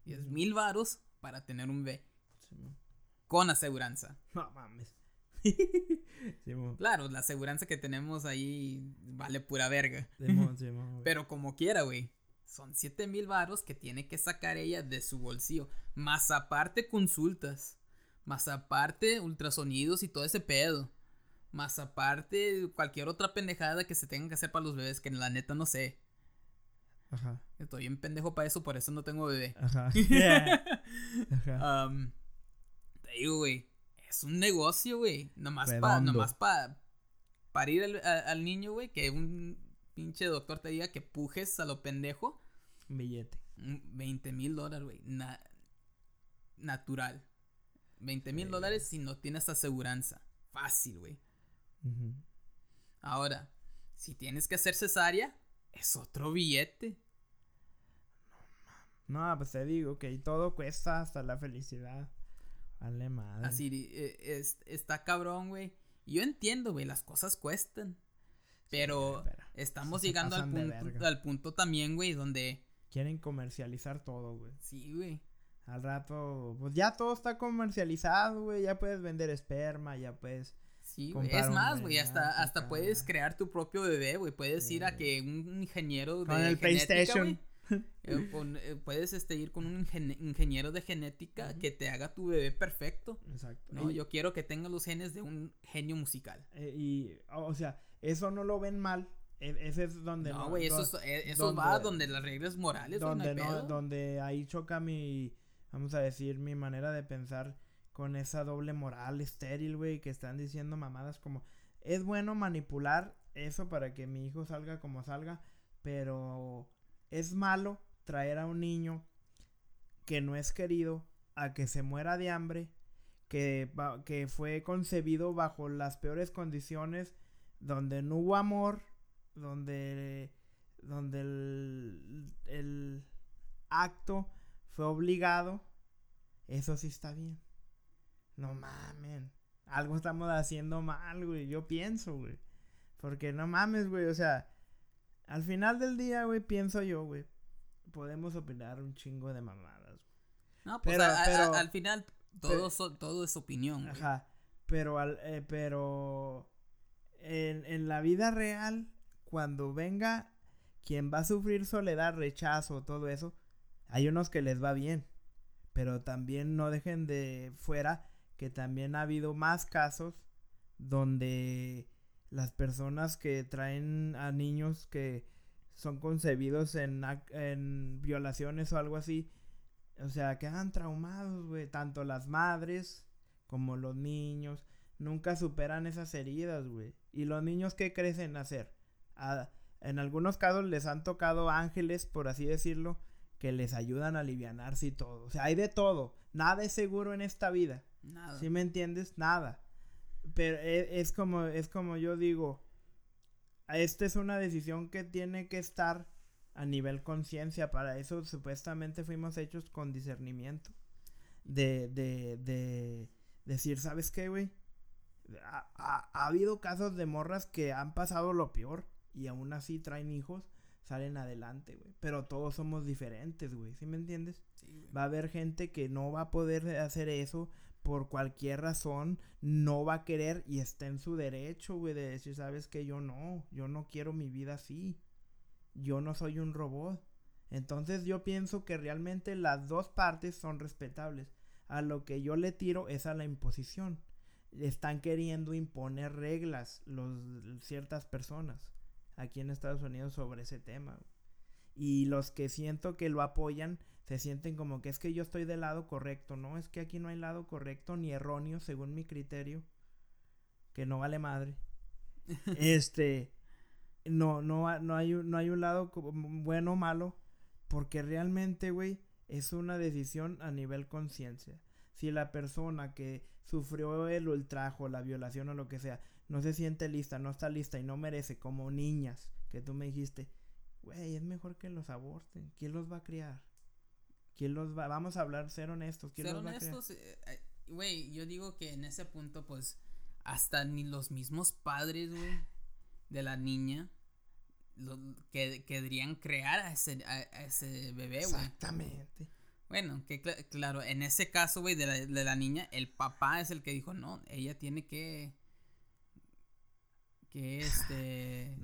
10000 varos para tener un bebé Sí, con aseguranza. No mames. <laughs> Sí. Claro, la aseguranza que tenemos ahí vale pura verga. <laughs> Pero como quiera, güey. Son 7 mil varos que tiene que sacar ella de su bolsillo. Más aparte consultas. Más aparte ultrasonidos y todo ese pedo. Más aparte cualquier otra pendejada que se tenga que hacer para los bebés que la neta no sé. Ajá. Estoy bien pendejo para eso, por eso no tengo bebé. Ajá. <laughs> Ajá. Te digo, güey. Es un negocio, güey. Nomás para nomás pa, parir al, a- al niño, güey. Que un pinche doctor te diga que pujes a lo pendejo. Billete. Mm, 20 mil dólares, güey. na- natural. 20 mil dólares si no tienes aseguranza. Fácil, güey. Ahora, si tienes que hacer cesárea, es otro billete. No, pues te digo que todo cuesta hasta la felicidad. Vale madre. Así, eh, es- está cabrón, güey. Yo entiendo, güey, las cosas cuestan. Pero pero estamos se llegando al punto, al punto también, güey, donde... Quieren comercializar todo, güey. Sí, güey. Al rato, pues ya todo está comercializado, güey. Ya puedes vender esperma, ya puedes Sí, güey. Es más, güey, hasta, hasta puedes crear tu propio bebé, güey. Puedes ir a que un ingeniero de el PlayStation. <laughs> Eh, eh, puedes este, ir con un ingeniero de genética que te haga tu bebé perfecto. Exacto. No, yo quiero que tenga los genes de un genio musical. Eh, y, o sea, eso no lo ven mal. E, ese es donde no. güey, eso, eso va donde las reglas morales. Donde, no, donde ahí choca mi, vamos a decir, mi manera de pensar con esa doble moral estéril, güey, que están diciendo mamadas como, es bueno manipular eso para que mi hijo salga como salga, pero es malo traer a un niño que no es querido a que se muera de hambre, que, fue concebido bajo las peores condiciones, donde no hubo amor, donde, donde el, el acto fue obligado, eso sí está bien. No mames. Algo estamos haciendo mal, güey. Yo pienso, güey. Porque no mames, güey. O sea, al final del día, güey, pienso yo, güey. Podemos opinar un chingo de mamadas. No, pues pero, al final todo, todo es opinión. Ajá. Pero, al, eh, pero en, en la vida real, cuando venga quien va a sufrir soledad, rechazo, todo eso, hay unos que les va bien. Pero también no dejen de fuera que también ha habido más casos donde las personas que traen a niños que son concebidos en, en violaciones o algo así, o sea, quedan traumados, güey, tanto las madres como los niños, nunca superan esas heridas, güey. Y los niños que crecen a hacer, en algunos casos les han tocado ángeles, por así decirlo, que les ayudan a alivianarse y todo. O sea, hay de todo. Nada es seguro en esta vida. Nada. ¿Sí me entiendes? Nada. Pero e, es, como, es como yo digo, esta es una decisión que tiene que estar a nivel conciencia. Para eso supuestamente fuimos hechos con discernimiento. De, de, de decir, ¿sabes qué, güey? Ha, ha, habido casos de morras que han pasado lo peor y aún así traen hijos, salen adelante, güey. Pero todos somos diferentes, güey. ¿Sí me entiendes? va a haber gente que no va a poder hacer eso por cualquier razón no va a querer y está en su derecho, güey, de decir, sabes que yo no, yo no quiero mi vida así. Yo no soy un robot. Entonces yo pienso que realmente las dos partes son respetables. A lo que yo le tiro es a la imposición. Están queriendo imponer reglas los ciertas personas aquí en Estados Unidos sobre ese tema. Y los que siento que lo apoyan se sienten como que es que yo estoy del lado correcto, ¿no? Es que aquí no hay lado correcto ni erróneo según mi criterio, que no vale madre. <laughs> este, no, no, no, hay, no hay un lado bueno o malo, porque realmente, güey, es una decisión a nivel conciencia. Si la persona que sufrió el ultrajo, la violación o lo que sea, no se siente lista, no está lista y no merece, como niñas, que tú me dijiste, güey, es mejor que los aborten. ¿Quién los va a criar? ¿Quién los va? Vamos a hablar, ser honestos. ¿Quién ser los honestos, eh, eh, güey, yo digo que en ese punto, pues, hasta ni los mismos padres, güey, de la niña, lo, que querrían crear a ese, a, ese bebé, güey. Exactamente. Bueno, que claro, en ese caso, güey, de la, de la niña, el papá es el que dijo, no, ella tiene que que este.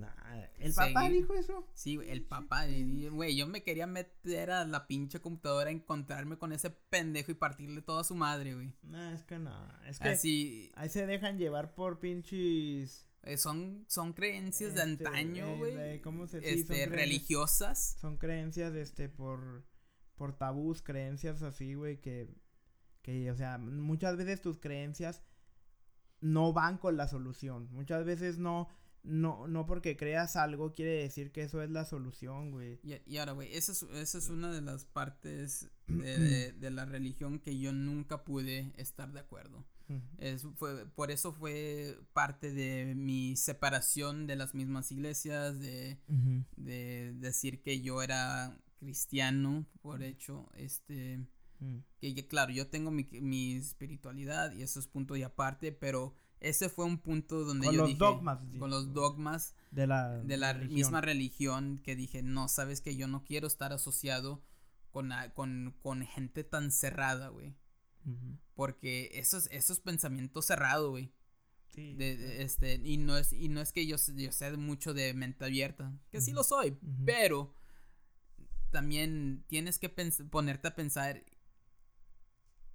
¿El papá dijo eso? Sí, el papá. Güey, yo me quería meter a la pinche computadora, encontrarme con ese pendejo y partirle toda su madre, güey. No, es que no. Es que. Así. Ahí se dejan llevar por pinches. Eh, son, son creencias de este, antaño, eh, güey. ¿Cómo se dice? Este, religiosas. Son creencias, este, por. Por tabús, creencias así, güey, que. Que, o sea, muchas veces tus creencias no van con la solución. Muchas veces no, no, no porque creas algo quiere decir que eso es la solución, güey. Y, ahora, güey, esa es, esa es una de las partes <clears throat> de, de, la religión que yo nunca pude estar de acuerdo. es, fue, por eso fue parte de mi separación de las mismas iglesias, de, de decir que yo era cristiano, por hecho, este Mm. Que, claro, yo tengo mi, mi, espiritualidad y eso es punto y aparte, pero ese fue un punto donde con los dogmas, con los dogmas de la, de la misma religión que dije, no, sabes que yo no quiero estar asociado con, con, con gente tan cerrada, güey. Porque esos, esos pensamientos cerrados, güey. Sí. De, de- este, y no es, y no es que yo, yo sea mucho de mente abierta, que sí lo soy, pero también tienes que ponerte a pensar,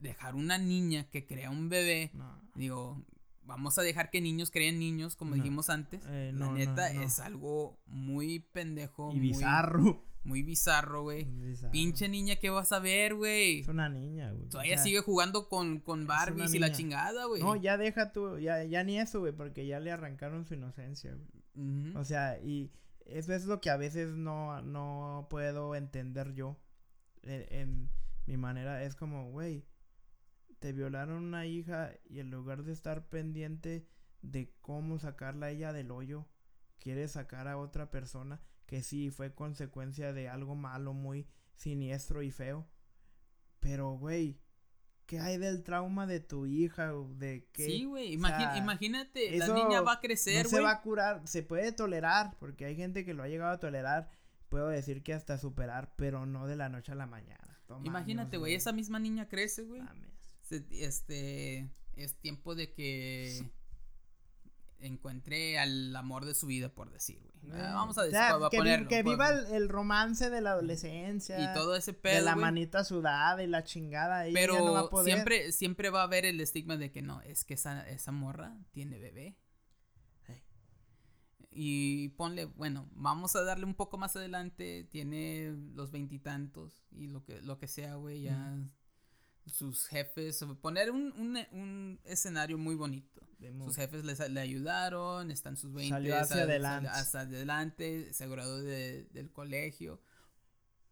dejar una niña que crea un bebé, No. digo, vamos a dejar que niños creen niños, como No. dijimos antes, Eh, la no, neta es algo muy pendejo, Y muy, bizarro. muy bizarro, güey. Pinche niña, ¿qué vas a ver, güey? Es una niña, güey. Todavía O sea, sigue jugando con, con Barbies y la chingada, güey. No, ya deja tú, ya, ya ni eso, güey, porque ya le arrancaron su inocencia, güey. O sea, y eso es lo que a veces no, no puedo entender yo. En, en mi manera, es como, güey, te violaron una hija y en lugar de estar pendiente de cómo sacarla a ella del hoyo, quieres sacar a otra persona que sí fue consecuencia de algo malo, muy siniestro y feo. Pero, güey, ¿qué hay del trauma de tu hija? ¿De qué? Sí, güey. sea, imagínate, la niña va a crecer, no se güey. va a curar, se puede tolerar, porque hay gente que lo ha llegado a tolerar, puedo decir que hasta superar, pero no de la noche a la mañana. Toma Imagínate, güey, esa misma niña crece, güey. Se- Este, es tiempo de que encuentre al amor de su vida, por decir, güey. Ah, Vamos a O decir, sea, va a que, vi- ponerlo, que viva el, el romance de la adolescencia. y todo ese de pedo, la güey. manita sudada y la chingada. ella Pero ya no va a poder. siempre, siempre va a haber el estigma de que no, es que esa, esa morra tiene bebé. Sí. Y ponle, bueno, vamos a darle un poco más adelante, tiene los veintitantos y, lo que lo que sea, güey, ya sus jefes, poner un, un, un escenario muy bonito. Sus jefes les- le ayudaron, están sus 20 Salió hacia adelante. hasta adelante, se graduó de- del colegio.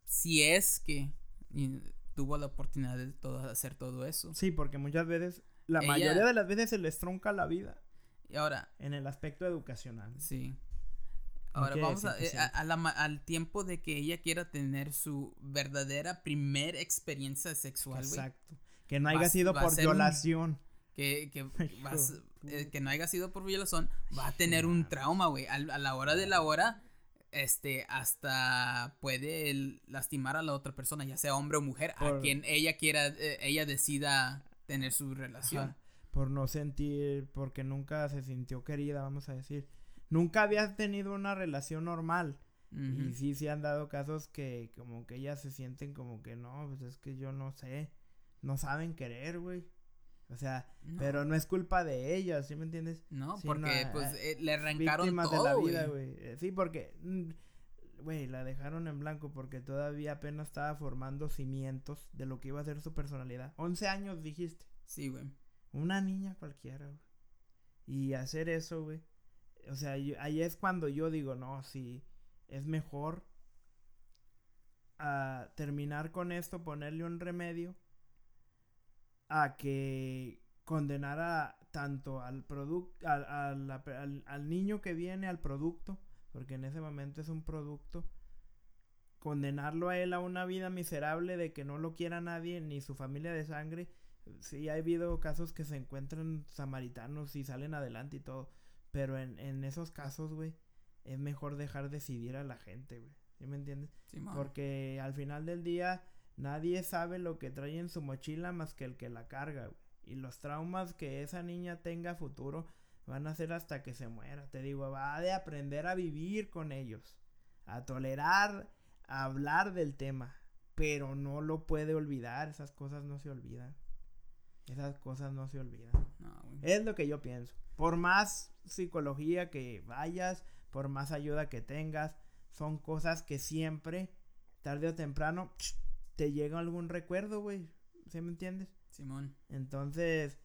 Si es que tuvo la oportunidad de todo, hacer todo eso. Sí, porque muchas veces, la Ella- mayoría de las veces se les tronca la vida Y ahora, en el aspecto educacional. sí. Ahora vamos a, eh, a- a la al tiempo de que ella quiera tener su verdadera primer experiencia sexual. Exacto. Que no haya a- sido va a por un- violación. Que, que, <laughs> eh, que no haya sido por violación, va a tener un trauma, güey. A, la hora de la hora, este, hasta puede lastimar a la otra persona, ya sea hombre o mujer, a quien ella quiera, eh, ella decida tener su relación. Ajá, por no sentir, porque nunca se sintió querida, vamos a decir. Nunca había tenido una relación normal. Y sí, sí han dado casos que como que ellas se sienten como que no, pues es que yo no sé. No saben querer, güey. O sea, No. pero no es culpa de ellas, ¿sí me entiendes? No, porque pues eh, le arrancaron Víctimas todo, de la vida, güey. Eh, Sí, porque, mm, güey, la dejaron en blanco porque todavía apenas estaba formando cimientos de lo que iba a ser su personalidad. 11 años dijiste. Sí, güey. Una niña cualquiera, güey. Y hacer eso, güey. O sea, yo- ahí es cuando yo digo, no, sí, es mejor a terminar con esto, ponerle un remedio, a que condenar a tanto al producto, al, al, al niño que viene al producto, porque en ese momento es un producto, condenarlo a él a una vida miserable de que no lo quiera nadie, ni su familia de sangre, Sí, ha habido casos que se encuentran samaritanos y salen adelante y todo. Pero en, en esos casos, güey, es mejor dejar decidir a la gente, güey. ¿Sí me entiendes? Porque al final del día nadie sabe lo que trae en su mochila más que el que la carga, güey. Y los traumas que esa niña tenga a futuro van a ser hasta que se muera. Te digo, va de aprender a vivir con ellos, a tolerar, a hablar del tema. Pero no lo puede olvidar, esas cosas no se olvidan. Esas cosas no se olvidan. No. Es lo que yo pienso. Por más psicología que vayas, por más ayuda que tengas, son cosas que siempre, tarde o temprano, <tsk> te llega algún recuerdo, güey. ¿Sí me entiendes? Simón. Entonces,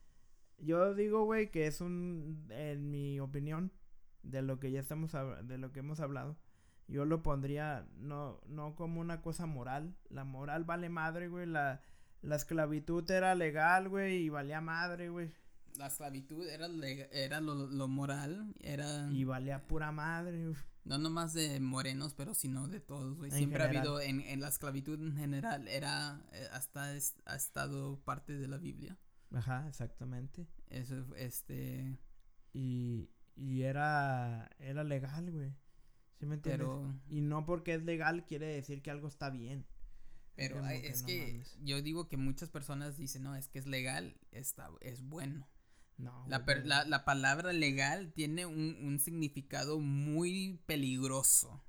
yo digo, güey, que es un, en mi opinión, de lo que ya estamos, de lo que hemos hablado, yo lo pondría no, no como una cosa moral. La moral vale madre, güey. La, la esclavitud era legal, güey, y valía madre, güey. La esclavitud era, era lo, lo moral, era Y valía pura madre. no nomás de morenos, pero sino de todos, güey. Siempre ha habido, en, en la esclavitud en general, era, eh, hasta es- ha estado parte de la Biblia. Ajá, exactamente. Eso, este, Y, y era, era legal, güey. ¿Sí me entiendes? pero, Y no porque es legal quiere decir que algo está bien. pero que es no que mames. yo digo que muchas personas dicen, no, es que es legal, está, es bueno. No. La, per- la, la palabra legal tiene un, un significado muy peligroso.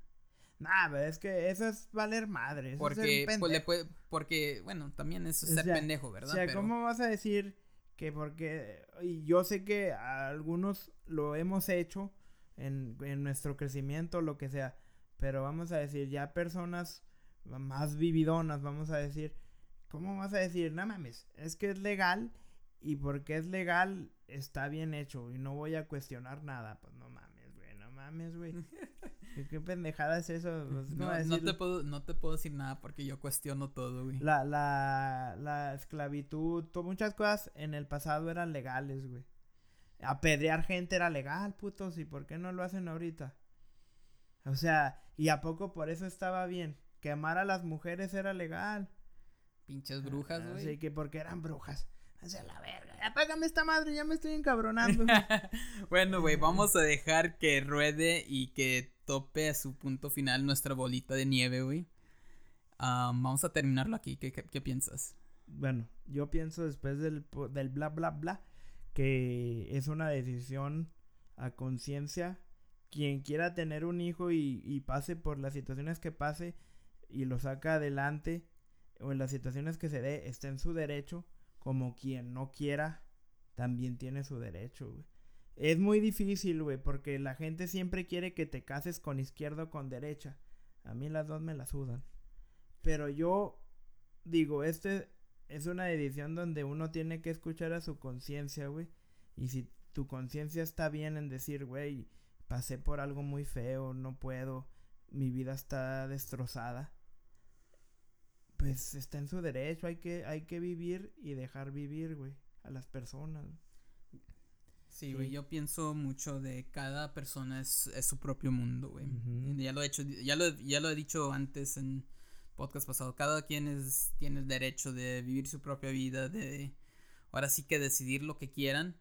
Nah, pero es que eso es valer madre. Eso es Porque, pues, le pendejo. puede, porque, bueno, también es O ser pendejo, ¿verdad? O sea, Pero- ¿cómo vas a decir que porque... Y yo sé que algunos lo hemos hecho en, en nuestro crecimiento, lo que sea, pero vamos a decir, ya personas más vividonas, vamos a decir, ¿cómo vas a decir? No mames, es que es legal y porque es legal está bien hecho y no voy a cuestionar nada. Pues no mames, güey, no mames, güey. <laughs> ¿Qué, pendejada es eso? Pues, no, ¿cómo no decir? te puedo, no te puedo decir nada porque yo cuestiono todo, güey. La, la, la esclavitud, muchas cosas en el pasado eran legales, güey. Apedrear gente era legal, putos, ¿y por qué no lo hacen ahorita? O sea, ¿y a poco por eso estaba bien? Quemar a las mujeres era legal. Pinches brujas, güey. Así que porque eran brujas. Hacia la verga. Apágame esta madre, ya me estoy encabronando. <laughs> bueno, güey, vamos a dejar que ruede y que tope a su punto final nuestra bolita de nieve, güey. Am, vamos a terminarlo aquí. ¿Qué, qué, qué piensas? bueno, yo pienso después del, del bla bla bla que es una decisión a conciencia. Quien quiera tener un hijo y, y pase por las situaciones que pase y lo saca adelante o en las situaciones que se dé, está en su derecho. Como quien no quiera, también tiene su derecho, güey. Es muy difícil, güey, porque la gente siempre quiere que te cases con izquierda o con derecha. A mí las dos me la sudan. Pero yo digo, este es una decisión donde uno tiene que escuchar a su conciencia, güey. Y si tu conciencia está bien en decir, güey, pasé por algo muy feo, no puedo, mi vida está destrozada. Pues está en su derecho, hay que, hay que vivir y dejar vivir, güey, a las personas. Sí, güey, Sí. yo pienso mucho de cada persona es, es su propio mundo, güey. Ya lo he hecho, ya lo, ya lo he dicho antes en podcast pasado. Cada quien es, tiene el derecho de vivir su propia vida, de ahora sí que decidir lo que quieran.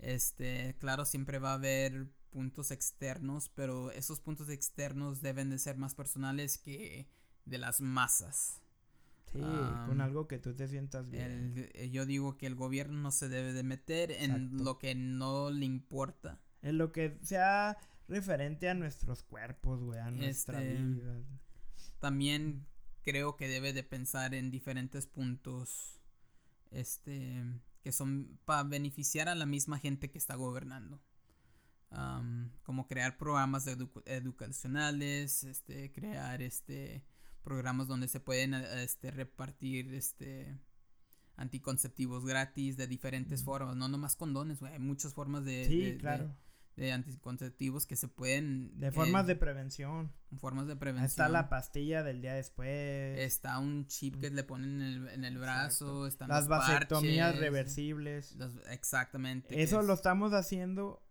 Este, claro, siempre va a haber puntos externos, pero esos puntos externos deben de ser más personales que de las masas. Sí, con algo que tú te sientas bien. El- eh, yo digo que el gobierno no se debe de meter en lo que no le importa. En lo que sea referente a nuestros cuerpos, güey, a nuestra Este, vida. También creo que debe de pensar en diferentes puntos este que son para beneficiar a la misma gente que está gobernando. Como crear programas edu- educacionales, este crear este programas donde se pueden eh, este repartir este anticonceptivos gratis de diferentes Ujú. formas, no nomás condones, güey, hay muchas formas de, Sí, de- de- claro. de anticonceptivos que se pueden De eh, formas de prevención. formas de prevención. Está la pastilla del día después. Está un chip que le ponen en el, en el brazo, están las los vasectomías parches, reversibles. los- exactamente. Eso es- lo estamos haciendo.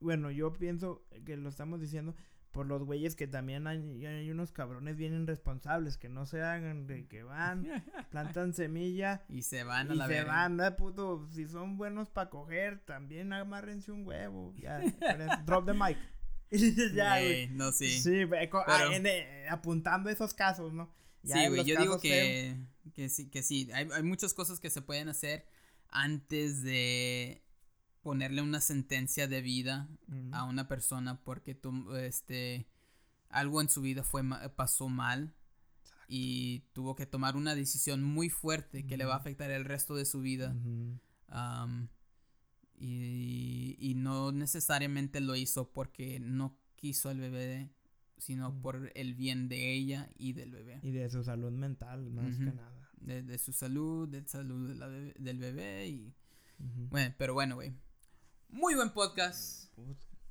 Bueno, yo pienso que lo estamos diciendo por los güeyes que también hay, hay unos cabrones bien irresponsables que no se hagan de que van, <laughs> plantan semilla y se van a y la se van, ¿verdad, puto? Si son buenos para coger, también amárrense un huevo. Ya, <laughs> drop the mic. <laughs> ya, güey. No, sí. Sí, Sí, Pero- ah, en, eh, apuntando esos casos, ¿no? Ya en güey, yo digo que, que sí, que sí. Hay, hay muchas cosas que se pueden hacer antes de ponerle una sentencia de vida a una persona porque tú, este, algo en su vida fue pasó mal y tuvo que tomar una decisión muy fuerte que le va a afectar el resto de su vida. Y, y no necesariamente lo hizo porque no quiso al bebé, sino por el bien de ella y del bebé. Y de su salud mental, más que nada. De, de su salud, de salud de la bebé- del bebé y... Bueno, pero bueno, güey. Muy buen podcast.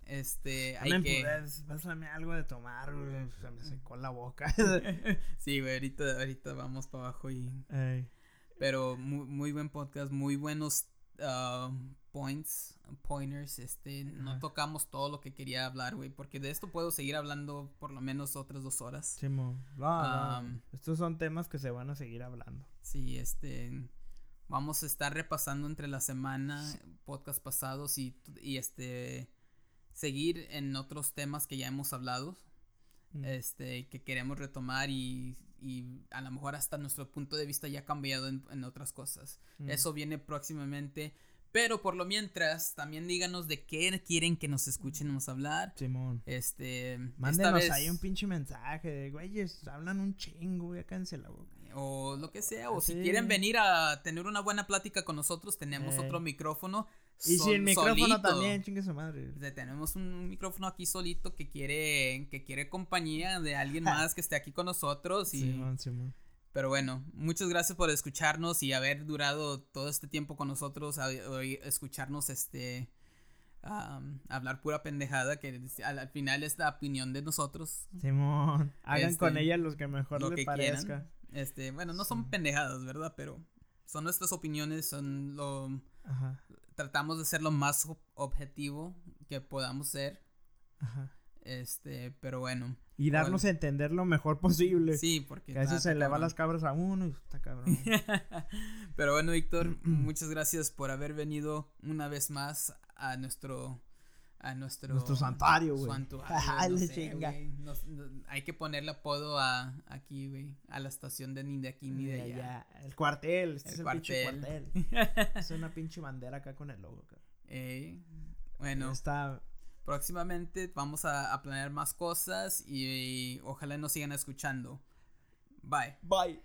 Este, hay que... pásame algo de tomar, güey, Se me secó la boca. <laughs> sí, güey, ahorita, ahorita vamos para abajo y... Ey. Pero muy, muy buen podcast, muy buenos ah, points, pointers. Este, no Ajá. tocamos todo lo que quería hablar, güey, porque de esto puedo seguir hablando por lo menos otras dos horas. Simón. No, no, Am. Estos son temas que se van a seguir hablando. Sí, este, vamos a estar repasando entre la semana podcast pasados y, y este, seguir en otros temas que ya hemos hablado. Mm. este, que queremos retomar y, y a lo mejor hasta nuestro punto de vista ya ha cambiado en, en otras cosas. Mm. Eso viene próximamente, Pero por lo mientras, también díganos de qué quieren que nos escuchemos hablar. Simón. Este. Mándenos ahí un pinche mensaje de, güeyes, hablan un chingo, ya cánse la boca. O lo que sea. O si quieren venir a tener una buena plática con nosotros, tenemos otro micrófono. Y si el micrófono también, chingue su madre. tenemos un micrófono aquí solito que quiere, que quiere compañía de alguien más que esté aquí con nosotros. Y, Simón, Simón. Pero bueno, muchas gracias por escucharnos y haber durado todo este tiempo con nosotros, escucharnos este hablar pura pendejada que al, final es la opinión de nosotros. Simón, hagan con este, ella los que mejor lo que parezca. Este, bueno, no son pendejadas, ¿verdad? Pero son nuestras opiniones, son lo tratamos de ser lo más objetivo que podamos ser. Ajá. Este, pero bueno. Y darnos a entender lo mejor posible. Sí, porque. a veces se le van las cabras a uno y está cabrón. <laughs> pero bueno, Víctor, <clears throat> muchas gracias por haber venido una vez más a nuestro. A nuestro, nuestro santuario, güey. <laughs> hay que ponerle apodo a aquí, güey. A la estación de ni de aquí ni de allá. El cuartel. Este el es el pinche cuartel. <laughs> es una pinche bandera acá con el logo, Eh, bueno. Está próximamente vamos a, planear más cosas y, y ojalá nos sigan escuchando. Bye. Bye.